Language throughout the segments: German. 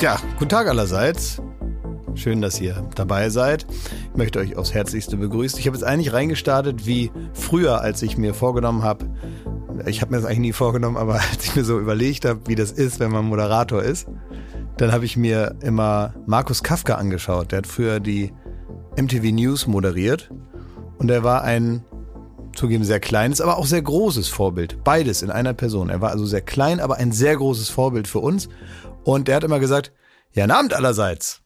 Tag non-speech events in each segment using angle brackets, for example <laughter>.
Ja, guten Tag allerseits. Schön, dass ihr dabei seid. Ich möchte euch aufs Herzlichste begrüßen. Ich habe jetzt eigentlich reingestartet wie früher, als ich mir vorgenommen habe, ich habe mir das eigentlich nie vorgenommen, aber <laughs> als ich mir so überlegt habe, wie das ist, wenn man Moderator ist, dann habe ich mir immer Markus Kafka angeschaut. Der hat früher die MTV News moderiert und er war ein zugeben sehr kleines, aber auch sehr großes Vorbild. Beides in einer Person. Er war also sehr klein, aber ein sehr großes Vorbild für uns. Und der hat immer gesagt, ja, einen Abend allerseits.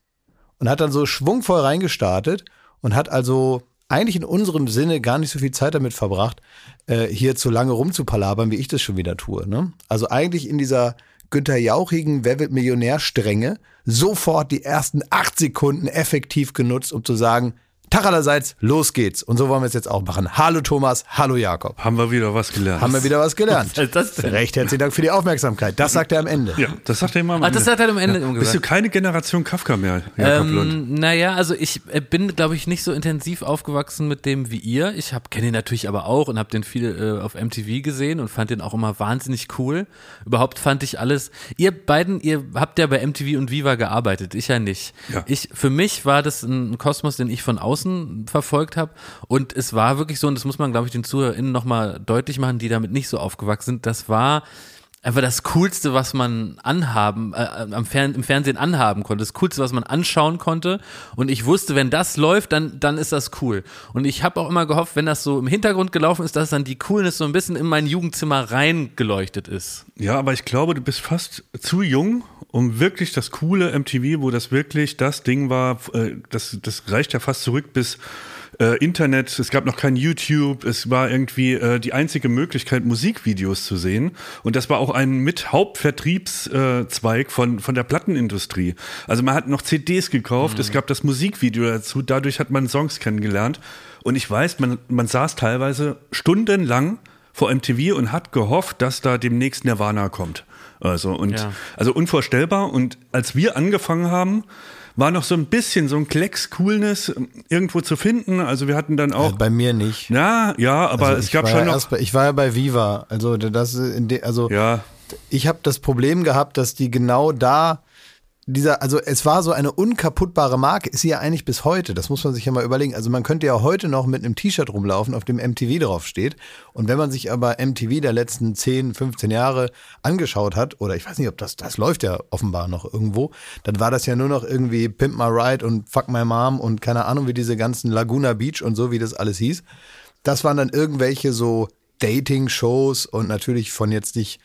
Und hat dann so schwungvoll reingestartet und hat also eigentlich in unserem Sinne gar nicht so viel Zeit damit verbracht, äh, hier zu lange rumzupalabern, wie ich das schon wieder tue. Ne? Also eigentlich in dieser Günther Jauchigen Wer wird Millionär-Strenge sofort die ersten acht Sekunden effektiv genutzt, um zu sagen, Tag allerseits, los geht's. Und so wollen wir es jetzt auch machen. Hallo Thomas, hallo Jakob. Haben wir wieder was gelernt. Haben wir wieder was gelernt. Was ist das denn? Recht herzlichen Dank für die Aufmerksamkeit. Das sagt er am Ende. Ja, das sagt er immer am Ach, Ende. das hat er am Ende ja. Bist du keine Generation Kafka mehr, Jakob Lund? Ähm, naja, also ich äh, bin, glaube ich, nicht so intensiv aufgewachsen mit dem wie ihr. Ich kenne ihn natürlich aber auch und habe den viel äh, auf MTV gesehen und fand den auch immer wahnsinnig cool. Überhaupt fand ich alles. Ihr beiden, ihr habt ja bei MTV und Viva gearbeitet, ich ja nicht. Ja. Ich für mich war das ein Kosmos, den ich von außen verfolgt habe und es war wirklich so und das muss man, glaube ich, den ZuhörerInnen nochmal deutlich machen, die damit nicht so aufgewachsen sind. Das war einfach das Coolste, was man anhaben, äh, am Fern im Fernsehen anhaben konnte, das Coolste, was man anschauen konnte. Und ich wusste, wenn das läuft, dann, dann ist das cool. Und ich habe auch immer gehofft, wenn das so im Hintergrund gelaufen ist, dass dann die Coolness so ein bisschen in mein Jugendzimmer reingeleuchtet ist. Ja, aber ich glaube, du bist fast zu jung, um wirklich das coole MTV, wo das wirklich das Ding war, äh, das, das reicht ja fast zurück bis äh, Internet, es gab noch kein YouTube, es war irgendwie äh, die einzige Möglichkeit, Musikvideos zu sehen. Und das war auch ein mit Hauptvertriebszweig von, von der Plattenindustrie. Also man hat noch CDs gekauft, es gab das Musikvideo dazu, dadurch hat man Songs kennengelernt. Und ich weiß, man, man saß teilweise stundenlang vor MTV und hat gehofft, dass da demnächst Nirvana kommt. Also, und, Ja. also unvorstellbar. Und als wir angefangen haben, war noch so ein bisschen so ein Klecks Coolness ähm, irgendwo zu finden. Also wir hatten dann auch, Äh, bei mir nicht. ja, ja, aber Also es ich gab schon ja noch, bei, ich war ja bei Viva. Also das in de, also ja, ich habe das Problem gehabt, dass die genau da dieser, also es war so eine unkaputtbare Marke, ist sie ja eigentlich bis heute. Das muss man sich ja mal überlegen. Also man könnte ja heute noch mit einem T-Shirt rumlaufen, auf dem MTV drauf steht. Und wenn man sich aber MTV der letzten 10, 15 Jahre angeschaut hat, oder ich weiß nicht, ob das, das läuft ja offenbar noch irgendwo, dann war das ja nur noch irgendwie Pimp My Ride und Fuck My Mom und keine Ahnung, wie diese ganzen Laguna Beach und so, wie das alles hieß. Das waren dann irgendwelche so Dating-Shows und natürlich von jetzt nicht,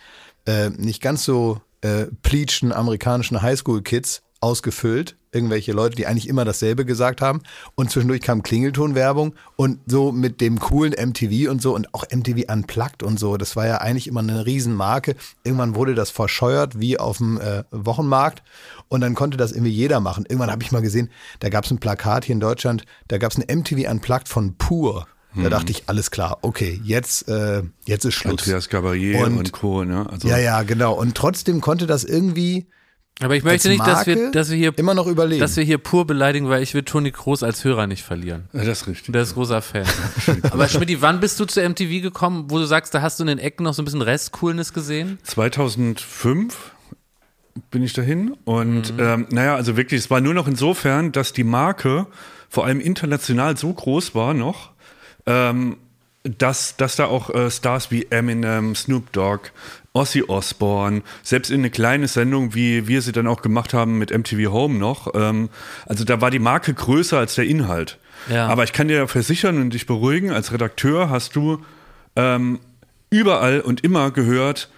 äh, nicht ganz so äh, pleatschen amerikanischen Highschool-Kids ausgefüllt. Irgendwelche Leute, die eigentlich immer dasselbe gesagt haben. Und zwischendurch kam Klingeltonwerbung und so mit dem coolen MTV und so und auch MTV Unplugged und so. Das war ja eigentlich immer eine Riesenmarke. Irgendwann wurde das verscheuert wie auf dem äh, Wochenmarkt und dann konnte das irgendwie jeder machen. Irgendwann habe ich mal gesehen, da gab es ein Plakat hier in Deutschland, da gab es ein MTV Unplugged von Pur. Da dachte ich, alles klar, okay, jetzt, äh, jetzt ist Schluss. Andreas Gabalier und, Und- Co. Ne? Also, Ja, ja, genau. Und trotzdem konnte das irgendwie Aber ich möchte als nicht, dass wir, dass wir hier, immer noch überleben. dass wir hier pur beleidigen, weil ich will Toni Kroos als Hörer nicht verlieren. Ja, das ist richtig. Der ist großer Fan. <laughs> Aber Schmidt, wann bist du zu MTV gekommen, wo du sagst, da hast du in den Ecken noch so ein bisschen Rest-Coolness gesehen? 2005 bin ich dahin und Mhm. ähm, naja, also wirklich, es war nur noch insofern, dass die Marke vor allem international so groß war noch, ähm, dass, dass da auch äh, Stars wie Eminem, Snoop Dogg, Ozzy Osbourne, selbst in eine kleine Sendung, wie wir sie dann auch gemacht haben mit MTV Home noch, ähm, also da war die Marke größer als der Inhalt. Ja. Aber ich kann dir versichern und dich beruhigen, als Redakteur hast du ähm, überall und immer gehört,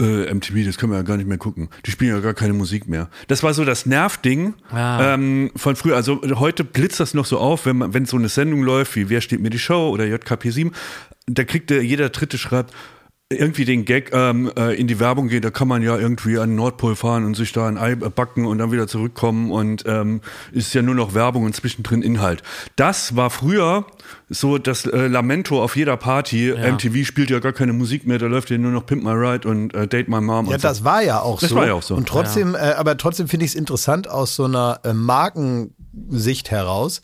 äh, MTV, das können wir ja gar nicht mehr gucken. Die spielen ja gar keine Musik mehr. Das war so das Nervding Ah. ähm, von früher. Also heute blitzt das noch so auf, wenn, man, wenn so eine Sendung läuft wie Wer steht mir die Show oder JKP 7, da kriegt der, jeder Dritte schreibt, irgendwie den Gag ähm, äh, in die Werbung geht, da kann man ja irgendwie an den Nordpol fahren und sich da ein Ei backen und dann wieder zurückkommen und ähm, ist ja nur noch Werbung und zwischendrin Inhalt. Das war früher so das äh, Lamento auf jeder Party. MTV spielt ja gar keine Musik mehr, da läuft ja nur noch Pimp My Ride und äh, Date My Mom. Ja, und so. das war ja auch Das so. war ja auch so. Und trotzdem, äh, aber trotzdem finde ich es interessant aus so einer äh, Markensicht heraus,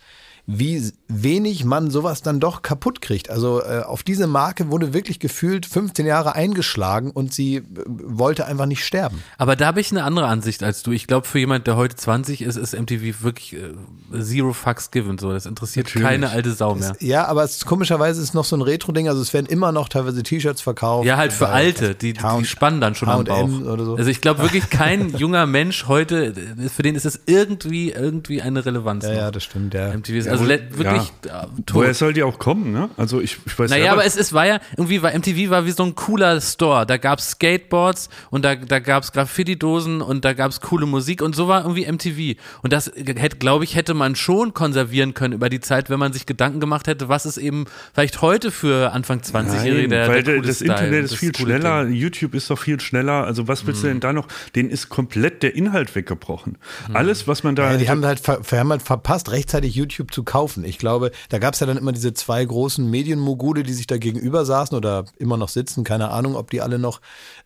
wie wenig man sowas dann doch kaputt kriegt. Also äh, auf diese Marke wurde wirklich gefühlt 15 Jahre eingeschlagen und sie äh, wollte einfach nicht sterben. Aber da habe ich eine andere Ansicht als du. Ich glaube, für jemand, der heute 20 ist, ist MTV wirklich äh, zero fucks given. So, das interessiert Natürlich. keine alte Sau mehr. Das, ja, aber es, komischerweise ist es noch so ein Retro-Ding. Also es werden immer noch teilweise T-Shirts verkauft. Ja, halt für Alte, die, die spannen dann schon am Bauch. so. Also ich glaube <laughs> wirklich kein junger Mensch heute, für den ist es irgendwie, irgendwie eine Relevanz. Ja, noch. ja, das stimmt, ja. MTV ist also le- wirklich äh, tot. Woher soll die auch kommen, ne? Also ich, ich weiß Naja, selber- aber es, es war ja, irgendwie war MTV war wie so ein cooler Store. Da gab's Skateboards und da, da gab's Graffiti-Dosen und da gab's coole Musik und so war irgendwie MTV. Und das, hätte, glaube ich, hätte man schon konservieren können über die Zeit, wenn man sich Gedanken gemacht hätte, was ist eben vielleicht heute für Anfang 20-Jährige Nein, der, weil der der, das Style, Internet ist viel schneller, Ding. Mhm. YouTube ist doch viel schneller. Also was willst du denn da noch? Den ist komplett der Inhalt weggebrochen. Alles, was man da. Ja, die haben halt, ver, ver- haben halt verpasst, rechtzeitig YouTube zu kaufen. Ich glaube, da gab es ja dann immer diese zwei großen Medienmogule, die sich da gegenüber saßen oder immer noch sitzen. Keine Ahnung, ob die alle noch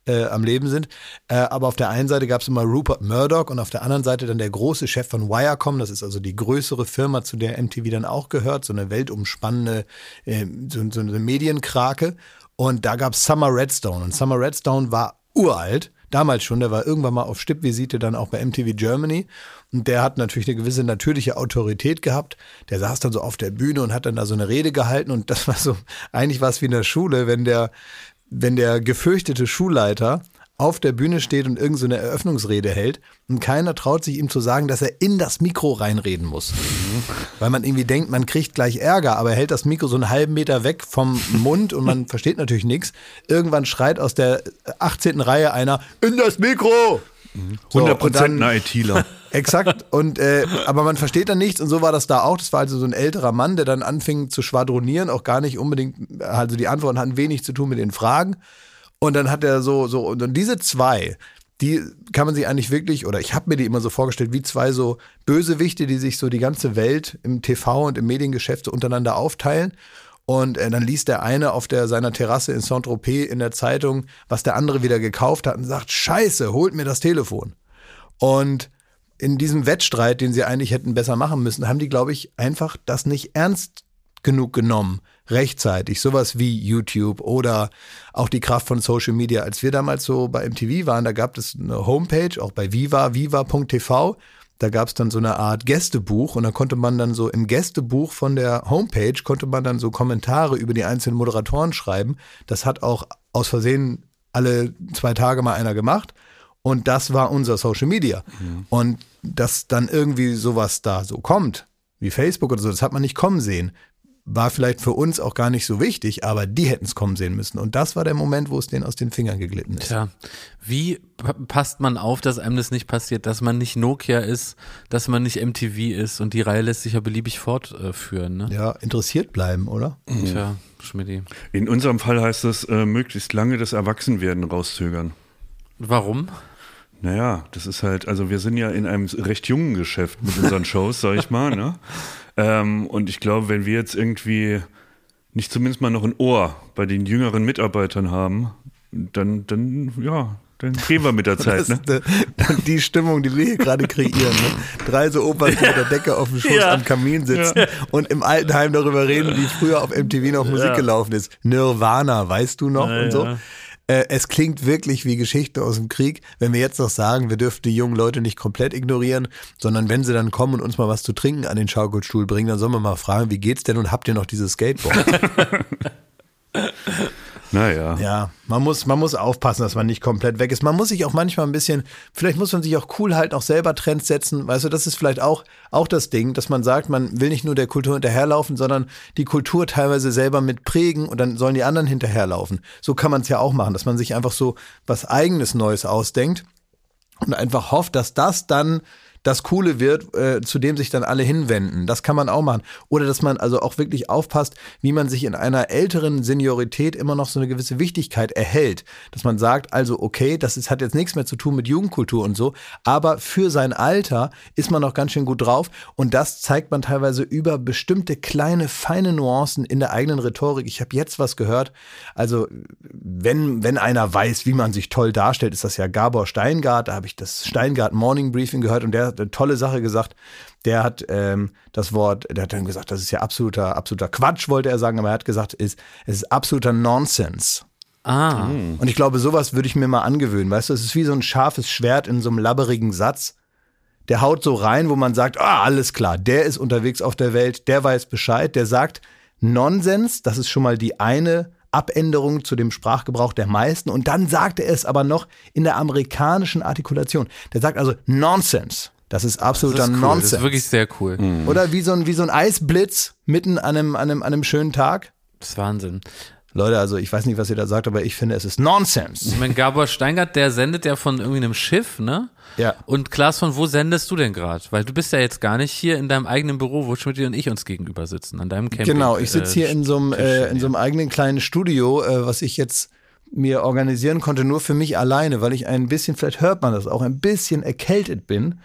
äh, am Leben sind. Äh, aber auf der einen Seite gab es immer Rupert Murdoch und auf der anderen Seite dann der große Chef von Wirecom. Das ist also die größere Firma, zu der MTV dann auch gehört. So eine weltumspannende, äh, so, so eine Medienkrake. Und da gab es Summer Redstone. Und Summer Redstone war uralt. Damals schon, der war irgendwann mal auf Stippvisite dann auch bei MTV Germany. Und der hat natürlich eine gewisse natürliche Autorität gehabt. Der saß dann so auf der Bühne und hat dann da so eine Rede gehalten. Und das war so, eigentlich war es wie in der Schule, wenn der, wenn der gefürchtete Schulleiter auf der Bühne steht und irgendeine so eine Eröffnungsrede hält und keiner traut sich ihm zu sagen, dass er in das Mikro reinreden muss. Weil man irgendwie denkt, man kriegt gleich Ärger, aber er hält das Mikro so einen halben Meter weg vom Mund und man <laughs> versteht natürlich nichts. Irgendwann schreit aus der 18. Reihe einer, in das Mikro! So, 100 und dann- Prozent ein ITler. <laughs> Exakt. Und äh, aber man versteht dann nichts und so war das da auch. Das war also so ein älterer Mann, der dann anfing zu schwadronieren, auch gar nicht unbedingt. Also die Antworten hatten wenig zu tun mit den Fragen. Und dann hat er so so und diese zwei, die kann man sich eigentlich wirklich oder ich habe mir die immer so vorgestellt wie zwei so Bösewichte, die sich so die ganze Welt im TV und im Mediengeschäft so untereinander aufteilen. Und äh, dann liest der eine auf der seiner Terrasse in Saint-Tropez in der Zeitung, was der andere wieder gekauft hat und sagt, Scheiße, holt mir das Telefon. Und in diesem Wettstreit, den sie eigentlich hätten besser machen müssen, haben die, glaube ich, einfach das nicht ernst genug genommen, rechtzeitig. Sowas wie YouTube oder auch die Kraft von Social Media. Als wir damals so bei MTV waren, da gab es eine Homepage, auch bei Viva, viva.tv. Da gab es dann so eine Art Gästebuch und da konnte man dann so im Gästebuch von der Homepage konnte man dann so Kommentare über die einzelnen Moderatoren schreiben. Das hat auch aus Versehen alle zwei Tage mal einer gemacht. Und das war unser Social Media. Und dass dann irgendwie sowas da so kommt, wie Facebook oder so, das hat man nicht kommen sehen. War vielleicht für uns auch gar nicht so wichtig, aber die hätten es kommen sehen müssen. Und das war der Moment, wo es denen aus den Fingern geglitten ist. Tja, wie pa- passt man auf, dass einem das nicht passiert, dass man nicht Nokia ist, dass man nicht MTV ist und die Reihe lässt sich ja beliebig fortführen, ne? Ja, interessiert bleiben, oder? Tja, Schmidti. In unserem Fall heißt es, äh, möglichst lange das Erwachsenwerden rauszögern. Warum? Naja, das ist halt, also wir sind ja in einem recht jungen Geschäft mit unseren Shows, sag ich mal, ne? Ähm, und ich glaube, wenn wir jetzt irgendwie nicht zumindest mal noch ein Ohr bei den jüngeren Mitarbeitern haben, dann, dann, ja, dann gehen wir mit der <laughs> Zeit, Das ne? ist äh, die Stimmung, die wir hier gerade kreieren. Ne? Drei so Opas, die mit der Decke auf dem Schoß Ja. am Kamin sitzen und im Altenheim darüber reden, wie früher auf MTV noch Musik gelaufen ist. Nirvana, weißt du noch? und so. Äh, es klingt wirklich wie Geschichten aus dem Krieg, wenn wir jetzt noch sagen, wir dürfen die jungen Leute nicht komplett ignorieren, sondern wenn sie dann kommen und uns mal was zu trinken an den Schaukelstuhl bringen, dann sollen wir mal fragen, wie geht's denn und habt ihr noch dieses Skateboard? <laughs> Naja. Ja, man muss, man muss aufpassen, dass man nicht komplett weg ist. Man muss sich auch manchmal ein bisschen, vielleicht muss man sich auch cool halten, auch selber Trends setzen. Weißt du, das ist vielleicht auch, auch das Ding, dass man sagt, man will nicht nur der Kultur hinterherlaufen, sondern die Kultur teilweise selber mit prägen und dann sollen die anderen hinterherlaufen. So kann man es ja auch machen, dass man sich einfach so was eigenes Neues ausdenkt und einfach hofft, dass das dann das Coole wird, äh, zu dem sich dann alle hinwenden. Das kann man auch machen. Oder dass man also auch wirklich aufpasst, wie man sich in einer älteren Seniorität immer noch so eine gewisse Wichtigkeit erhält. Dass man sagt, also okay, das ist, hat jetzt nichts mehr zu tun mit Jugendkultur und so, aber für sein Alter ist man noch ganz schön gut drauf und das zeigt man teilweise über bestimmte kleine, feine Nuancen in der eigenen Rhetorik. Ich habe jetzt was gehört, also wenn, wenn einer weiß, wie man sich toll darstellt, ist das ja Gabor Steingart, da habe ich das Steingart Morning Briefing gehört und der hat eine tolle Sache gesagt. Der hat ähm, das Wort, der hat dann gesagt, das ist ja absoluter, absoluter Quatsch, wollte er sagen, aber er hat gesagt, ist, es ist absoluter Nonsense. Ah. Und ich glaube, sowas würde ich mir mal angewöhnen. Weißt du, es ist wie so ein scharfes Schwert in so einem labberigen Satz. Der haut so rein, wo man sagt, ah, alles klar, der ist unterwegs auf der Welt, der weiß Bescheid, der sagt Nonsens, das ist schon mal die eine Abänderung zu dem Sprachgebrauch der meisten. Und dann sagt er es aber noch in der amerikanischen Artikulation. Der sagt also Nonsense. Das ist absoluter Das ist cool. Nonsens. Das ist wirklich sehr cool. Oder wie so, ein, wie so ein Eisblitz mitten an einem, an, einem, an einem schönen Tag. Das ist Wahnsinn. Leute, also ich weiß nicht, was ihr da sagt, aber ich finde, es ist Nonsense. Ich meine, Gabor Steingart, der sendet ja von irgendwie einem Schiff, ne? Ja. Und Klaas, von wo sendest du denn gerade? Weil du bist ja jetzt gar nicht hier in deinem eigenen Büro, wo Schmidt und ich uns gegenüber sitzen, an deinem Camping. Genau, ich sitze hier äh, in so einem, äh, in so einem eigenen kleinen Studio, äh, was ich jetzt mir organisieren konnte, nur für mich alleine, weil ich ein bisschen, vielleicht hört man das auch, ein bisschen erkältet bin.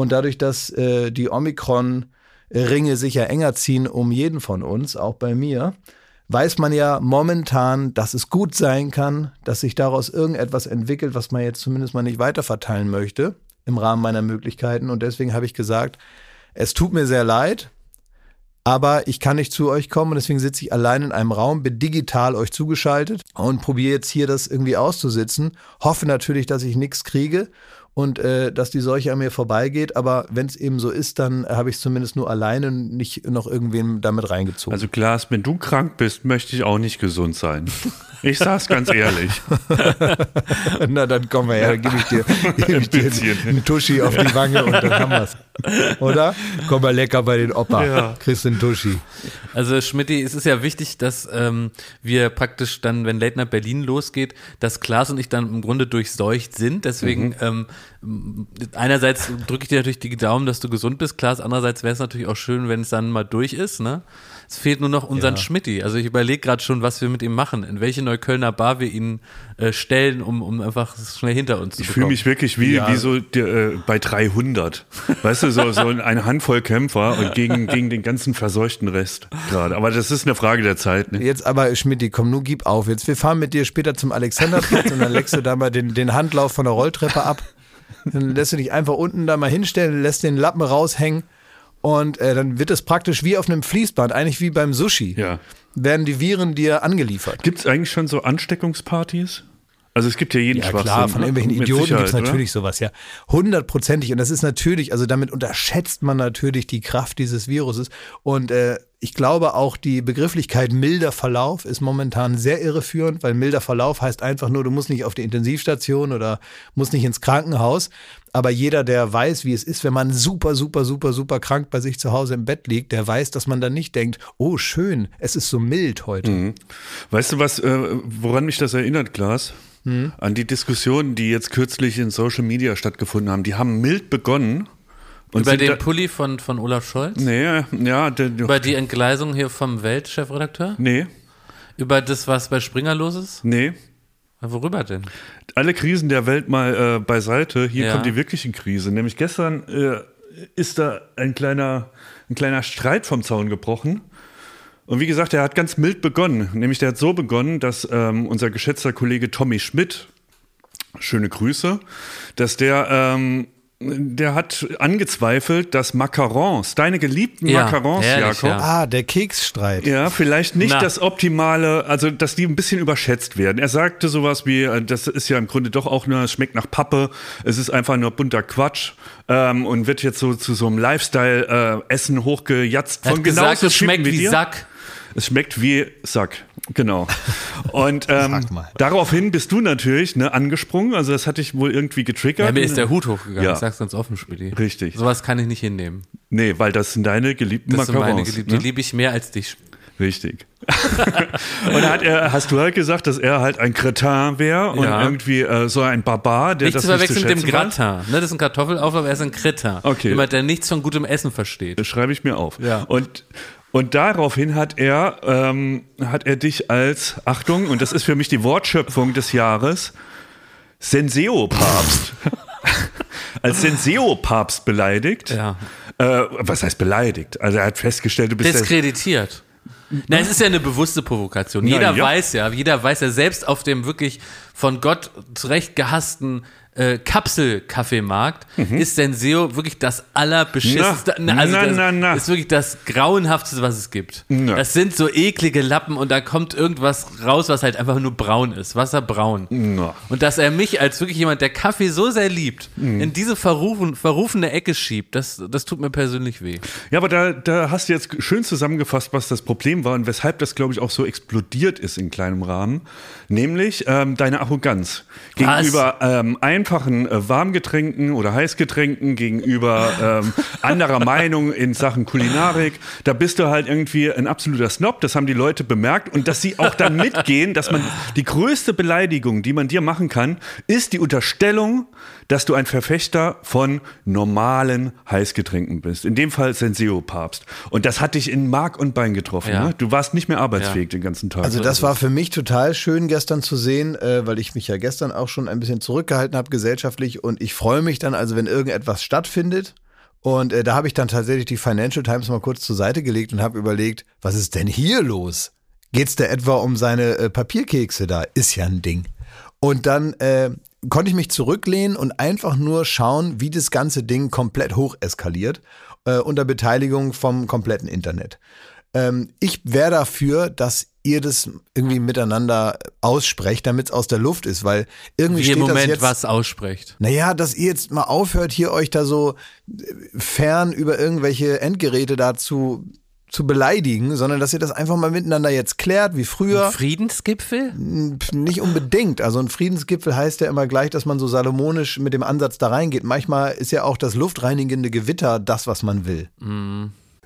Und dadurch, dass äh, die Omikron-Ringe sich ja enger ziehen um jeden von uns, auch bei mir, weiß man ja momentan, dass es gut sein kann, dass sich daraus irgendetwas entwickelt, was man jetzt zumindest mal nicht weiterverteilen möchte im Rahmen meiner Möglichkeiten. Und deswegen habe ich gesagt, es tut mir sehr leid, aber ich kann nicht zu euch kommen und deswegen sitze ich allein in einem Raum, bin digital euch zugeschaltet und probiere jetzt hier das irgendwie auszusitzen. Hoffe natürlich, dass ich nichts kriege und äh, dass die Seuche an mir vorbeigeht, aber wenn es eben so ist, dann habe ich es zumindest nur alleine nicht noch irgendwen damit reingezogen. Also Klaas, wenn du krank bist, möchte ich auch nicht gesund sein. <laughs> Ich sag's ganz ehrlich. <laughs> Na, dann komm mal her, dann gebe ich dir, <laughs> geb ich dir einen Tuschi auf die Wange und dann haben wir's. Oder? Komm mal lecker bei den Opa. Ja. Kriegst einen Tuschi. Also Schmidti, es ist ja wichtig, dass ähm, wir praktisch dann, wenn Late Night Berlin losgeht, dass Klaas und ich dann im Grunde durchseucht sind. Deswegen ähm, einerseits drücke ich dir natürlich die Daumen, dass du gesund bist, Klaas. Andererseits wäre es natürlich auch schön, wenn es dann mal durch ist. Ne? Es fehlt nur noch unseren Ja. Schmidti. Also ich überlege gerade schon, was wir mit ihm machen, in welche Neuköllner Bar wir ihn äh, stellen, um, um einfach schnell hinter uns zu Ich bekommen. fühle mich wirklich wie, Ja. wie so äh, bei 300. Weißt du, so, so eine Handvoll Kämpfer und <laughs> gegen, gegen den ganzen verseuchten Rest gerade. Aber das ist eine Frage der Zeit. Ne? Jetzt aber, Schmidti, komm, nun gib auf. Jetzt, wir fahren mit dir später zum Alexanderplatz und dann leckst du da mal den, den Handlauf von der Rolltreppe ab. Dann lässt du dich einfach unten da mal hinstellen, lässt den Lappen raushängen und äh, dann wird es praktisch wie auf einem Fließband, eigentlich wie beim Sushi. Ja. Werden die Viren dir angeliefert. Gibt es eigentlich schon so Ansteckungspartys? Also es gibt ja jeden Ja Schwachsinn. klar, von ne? irgendwelchen Idioten gibt es Sicherheit, oder? natürlich sowas, ja. Hundertprozentig. Und das ist natürlich, also damit unterschätzt man natürlich die Kraft dieses Viruses. Und äh, ich glaube auch die Begrifflichkeit milder Verlauf ist momentan sehr irreführend, weil milder Verlauf heißt einfach nur, du musst nicht auf die Intensivstation oder musst nicht ins Krankenhaus. Aber jeder, der weiß, wie es ist, wenn man super, super, super, super krank bei sich zu Hause im Bett liegt, der weiß, dass man dann nicht denkt, oh schön, es ist so mild heute. Mhm. Weißt du was, äh, woran mich das erinnert, Klaas? Hm? An die Diskussionen, die jetzt kürzlich in Social Media stattgefunden haben. Die haben mild begonnen. Und Über den Pulli von, von Olaf Scholz? Nee, ja, der, Über die Entgleisung hier vom Weltchefredakteur? nee, Über das, was bei Springer los ist? nee. Worüber denn? Alle Krisen der Welt mal äh, beiseite. Hier Ja. kommt die wirkliche Krise. Nämlich gestern äh, ist da ein kleiner, ein kleiner Streit vom Zaun gebrochen. Und wie gesagt, er hat ganz mild begonnen. Nämlich der hat so begonnen, dass ähm, unser geschätzter Kollege Tommy Schmidt, schöne Grüße, dass der, ähm, der hat angezweifelt, dass Macarons, deine geliebten Ja, Macarons, herrlich, Jakob, ja. Ah, der Keksstreit. ja, vielleicht nicht Na. das optimale, also dass die ein bisschen überschätzt werden. Er sagte sowas wie, äh, das ist ja im Grunde doch auch nur, es schmeckt nach Pappe, es ist einfach nur bunter Quatsch ähm, und wird jetzt so zu so einem Lifestyle-Essen hochgejatzt Er von hat gesagt, genauso es schmeckt wie dir. Sack. Es schmeckt wie Sack, genau. Und ähm, daraufhin bist du natürlich ne, angesprungen, also das hatte ich wohl irgendwie getriggert. Ja, mir ist der Hut hochgegangen, Ja. ich sag's ganz offen, Spidi. Richtig. Sowas kann ich nicht hinnehmen. Nee, weil das sind deine geliebten Das sind meine Macarons. Geliebten, ne? die liebe ich mehr als dich. Richtig. <laughs> und da hat er, hast du halt gesagt, dass er halt ein Cretin wäre und Ja. irgendwie äh, so ein Barbar, der Nicht das zu verwechseln nicht mit zu dem schätzen weiß. Gratin. Ne, das ist ein Kartoffelauflauf, er ist ein Kretin. Okay. Jemand, der nichts von gutem Essen versteht. Das schreibe ich mir auf. Ja. Und und daraufhin hat er, ähm, hat er dich als, Achtung, und das ist für mich die Wortschöpfung des Jahres, Senseo-Papst. <laughs> als Senseo-Papst beleidigt. Ja. Äh, was heißt beleidigt? Also er hat festgestellt, du bist Diskreditiert. Na, es ist ja eine bewusste Provokation. Jeder ja. weiß ja, jeder weiß ja selbst auf dem wirklich von Gott zurecht gehassten äh, Kapselkaffeemarkt ist Senseo wirklich das allerbeschissenste. Na, also na, das na, na. ist wirklich das grauenhafteste, was es gibt. Na. Das sind so eklige Lappen und da kommt irgendwas raus, was halt einfach nur braun ist, wasserbraun. Na. Und dass er mich als wirklich jemand, der Kaffee so sehr liebt, Mhm. in diese verrufen, verrufene Ecke schiebt, das, das tut mir persönlich weh. Ja, aber da, da hast du jetzt schön zusammengefasst, was das Problem war und weshalb das, glaube ich, auch so explodiert ist in kleinem Rahmen. Nämlich ähm, deine Arroganz gegenüber ähm, einfachen äh, Warmgetränken oder Heißgetränken, gegenüber ähm, anderer <laughs> Meinung in Sachen Kulinarik. Da bist du halt irgendwie ein absoluter Snob. Das haben die Leute bemerkt und dass sie auch dann mitgehen, dass man die größte Beleidigung, die man dir machen kann, ist die Unterstellung, dass du ein Verfechter von normalen Heißgetränken bist. In dem Fall Senseo-Papst. Und das hat dich in Mark und Bein getroffen. Ja. Ne? Du warst nicht mehr arbeitsfähig den ganzen Tag. Also das war für mich total schön gestern zu sehen, äh, weil ich mich ja gestern auch schon ein bisschen zurückgehalten habe gesellschaftlich und ich freue mich dann also, wenn irgendetwas stattfindet. Und äh, da habe ich dann tatsächlich die Financial Times mal kurz zur Seite gelegt und habe überlegt, was ist denn hier los? Geht's da etwa um seine äh, Papierkekse da? Ist ja ein Ding. Und dann äh, konnte ich mich zurücklehnen und einfach nur schauen, wie das ganze Ding komplett hoch eskaliert äh, unter Beteiligung vom kompletten Internet. Ähm, ich wäre dafür, dass ihr das irgendwie miteinander aussprecht, damit es aus der Luft ist, weil irgendwie Wie im steht das Moment jetzt. was ausspricht. Naja, dass ihr jetzt mal aufhört, hier euch da so fern über irgendwelche Endgeräte dazu zu beleidigen, sondern dass ihr das einfach mal miteinander jetzt klärt, wie früher. Friedensgipfel? Pf, Nicht unbedingt. Also ein Friedensgipfel heißt ja immer gleich, dass man so salomonisch mit dem Ansatz da reingeht. Manchmal ist ja auch das luftreinigende Gewitter das, was man will.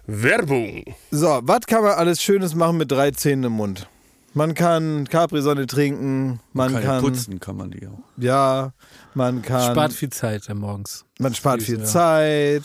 Werbung. So, was kann man alles Schönes machen mit drei Zähnen im Mund? Man kann Capri-Sonne trinken, man Keine kann, putzen kann man die auch. ja, man kann, Spart viel Zeit morgens. man spart viel ja. Zeit.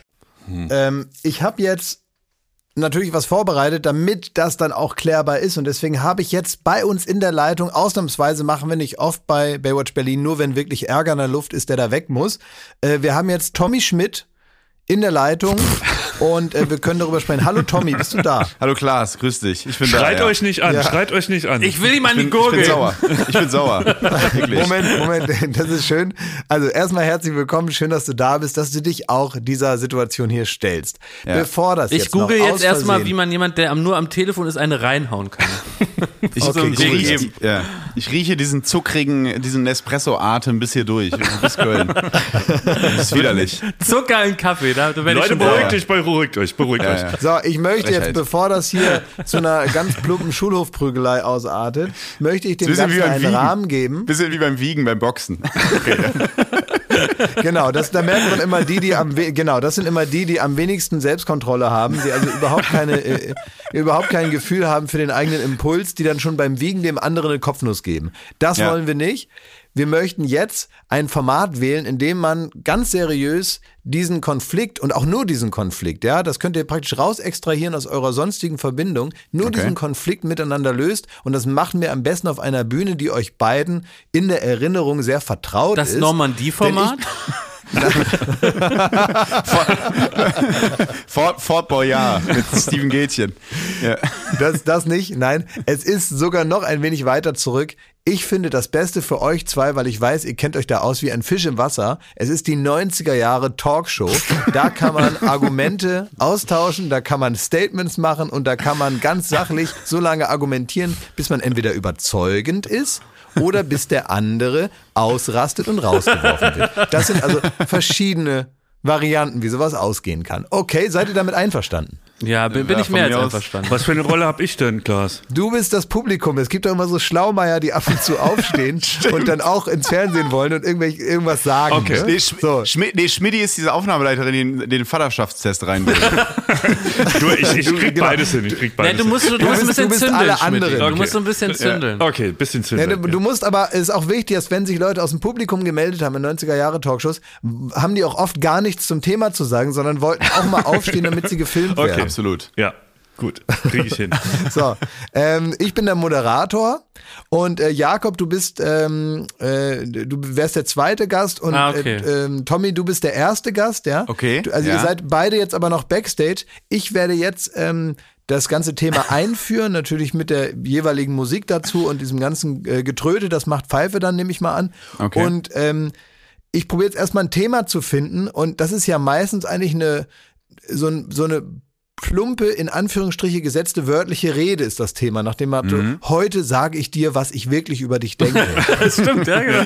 Ähm, ich habe jetzt natürlich was vorbereitet, damit das dann auch klärbar ist. Und deswegen habe ich jetzt bei uns in der Leitung, ausnahmsweise machen wir nicht oft bei Baywatch Berlin, nur wenn wirklich Ärger in der Luft ist, der da weg muss. Äh, wir haben jetzt Tommy Schmidt in der Leitung. <laughs> und äh, wir können darüber sprechen. Hallo Tommy, bist du da? <laughs> Hallo Klaas, grüß dich. Ich bin Schreit da. ja. euch nicht an, Ja. schreit euch nicht an. Ich will ihm an Ich die bin, ich bin Gurgel. sauer. Ich bin sauer. <laughs> Moment, Moment, <laughs> das ist schön. Also erstmal herzlich willkommen, schön, dass du da bist, dass du dich auch dieser Situation hier stellst. Ja. Bevor das Ich jetzt google noch jetzt erstmal, wie man jemand, der nur am Telefon ist, eine reinhauen kann. Ich, Okay, ich, gut. rieche, ja. ich rieche diesen zuckrigen, diesen Nespresso-Atem bis hier durch, bis Köln. Das ist widerlich. Zucker in Kaffee, da, da werde ich Leute, schon beruhigt euch, beruhigt euch, beruhigt Ja, euch. ja. So, ich möchte jetzt, bevor das hier zu einer ganz plumpen Schulhofprügelei ausartet, möchte ich dem Ganzen wie beim einen Wiegen. Rahmen geben. Bisschen wie beim Wiegen, beim Boxen. <laughs> Genau, das, da merkt man immer die, die am genau, das sind immer die, die am wenigsten Selbstkontrolle haben, die also überhaupt keine, äh, überhaupt kein Gefühl haben für den eigenen Impuls, die dann schon beim Wiegen dem anderen eine Kopfnuss geben. Das Ja. wollen wir nicht. Wir möchten jetzt ein Format wählen, in dem man ganz seriös diesen Konflikt und auch nur diesen Konflikt, ja, das könnt ihr praktisch raus extrahieren aus eurer sonstigen Verbindung, nur Okay. diesen Konflikt miteinander löst und das machen wir am besten auf einer Bühne, die euch beiden in der Erinnerung sehr vertraut Das ist. Normandie-Format? <laughs> Fort, Fort Boyard mit Steven Gätchen. Ja. Das, das nicht, nein. Es ist sogar noch ein wenig weiter zurück. Ich finde das Beste für euch zwei, weil ich weiß, ihr kennt euch da aus wie ein Fisch im Wasser. Es ist die 90er Jahre Talkshow. Da kann man <laughs> Argumente austauschen, da kann man Statements machen und da kann man ganz sachlich so lange argumentieren, bis man entweder überzeugend ist oder bis der andere ausrastet und rausgeworfen wird. Das sind also verschiedene Varianten, wie sowas ausgehen kann. Okay, seid ihr damit einverstanden? Ja, bin, bin Ja, ich mehr als einverstanden. Was für eine Rolle habe ich denn, Klaas? Du bist das Publikum. Es gibt doch immer so Schlaumeier, die ab und zu aufstehen <laughs> und dann auch ins Fernsehen wollen und irgendwelch, irgendwas sagen. Okay. Ne? Nee, Sch So. Schmi nee, Schmidti ist diese Aufnahmeleiterin, die den, den Vaterschaftstest reinbringt. <laughs> Du, ich, ich krieg Genau. beides hin. Ich krieg beides Nein, du hin. musst, du, Du musst ein bisschen du bist zündeln, alle anderen. Du Okay. musst so ein bisschen zündeln. Okay, ein bisschen Ja, zünden. du, du musst aber, es ist auch wichtig, dass wenn sich Leute aus dem Publikum gemeldet haben in 90er Jahre Talkshows, haben die auch oft gar nichts zum Thema zu sagen, sondern wollten auch mal aufstehen, damit sie gefilmt Okay. werden. Absolut. Ja, gut, krieg ich hin. <laughs> So, ähm, ich bin der Moderator und äh, Jakob, du bist, ähm, äh, du wärst der zweite Gast und Ah, okay. äh, ähm, Tommy, du bist der erste Gast, ja? Okay, Du, also ja. ihr seid beide jetzt aber noch Backstage. Ich werde jetzt ähm, das ganze Thema <laughs> einführen, natürlich mit der jeweiligen Musik dazu und diesem ganzen äh, Getröte, das macht Pfeife dann, nehme ich mal an. Okay. Und ähm, ich probiere jetzt erstmal ein Thema zu finden und das ist ja meistens eigentlich eine so, so eine plumpe, in Anführungsstriche gesetzte wörtliche Rede ist das Thema, nach dem Motto, Mhm. heute sage ich dir, was ich wirklich über dich denke. <laughs> Das stimmt, ja, genau.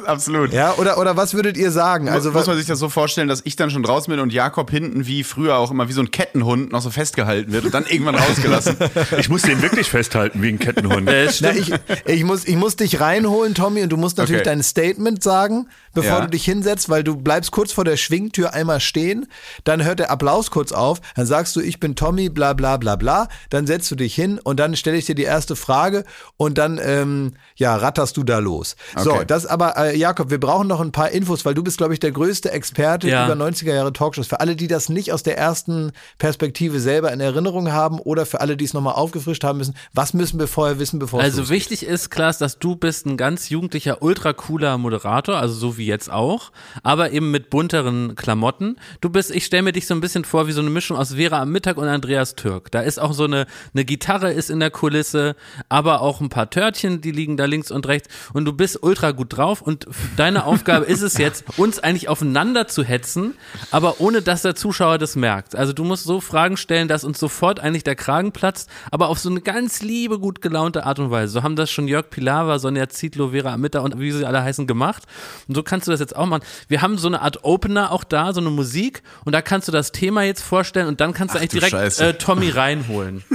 <laughs> Absolut. ja, oder, oder was würdet ihr sagen? Also muss was, man sich das so vorstellen, dass ich dann schon draußen bin und Jakob hinten wie früher auch immer wie so ein Kettenhund noch so festgehalten wird und dann irgendwann rausgelassen. <laughs> Ich muss den wirklich festhalten wie ein Kettenhund. Äh, na, ich, ich, muss, ich muss dich reinholen, Tommy, und du musst natürlich Okay. dein Statement sagen, bevor Ja. du dich hinsetzt, weil du bleibst kurz vor der Schwingtür einmal stehen, dann hört der Applaus kurz auf, dann sagst du, ich bin Tommy, bla bla bla bla, dann setzt du dich hin und dann stelle ich dir die erste Frage und dann ähm, ja, ratterst du da los. So, Okay. das aber, äh, Jakob, wir brauchen noch ein paar Infos, weil du bist, glaube ich, der größte Experte Ja. über 90er Jahre Talkshows. Für alle, die das nicht aus der ersten Perspektive selber in Erinnerung haben oder für alle, die es nochmal aufgefrischt haben müssen, was müssen wir vorher wissen, bevor es Also wichtig ist, Klaas, dass du bist ein ganz jugendlicher, ultra cooler Moderator, also so wie jetzt auch, aber eben mit bunteren Klamotten. Du bist, ich stelle mir dich so ein bisschen vor wie so eine Mischung aus Vera am Mittag und Andreas Türk. Da ist auch so eine, eine Gitarre ist in der Kulisse, aber auch ein paar Törtchen, die liegen da links und rechts und du bist ultra gut drauf und deine Aufgabe ist es jetzt, <laughs> uns eigentlich aufeinander zu hetzen, aber ohne dass der Zuschauer das merkt. Also du musst so Fragen stellen, dass uns sofort eigentlich der Kragen platzt, aber auf so eine ganz liebe, gut gelaunte Art und Weise. So haben das schon Jörg Pilawa, Sonja Zietlow, Vera Amitta und wie sie alle heißen gemacht. Und so kannst du das jetzt auch machen. Wir haben so eine Art Opener auch da, so eine Musik und da kannst du das Thema jetzt vorstellen und dann kannst du Ach eigentlich du direkt äh, Tommy reinholen. <laughs>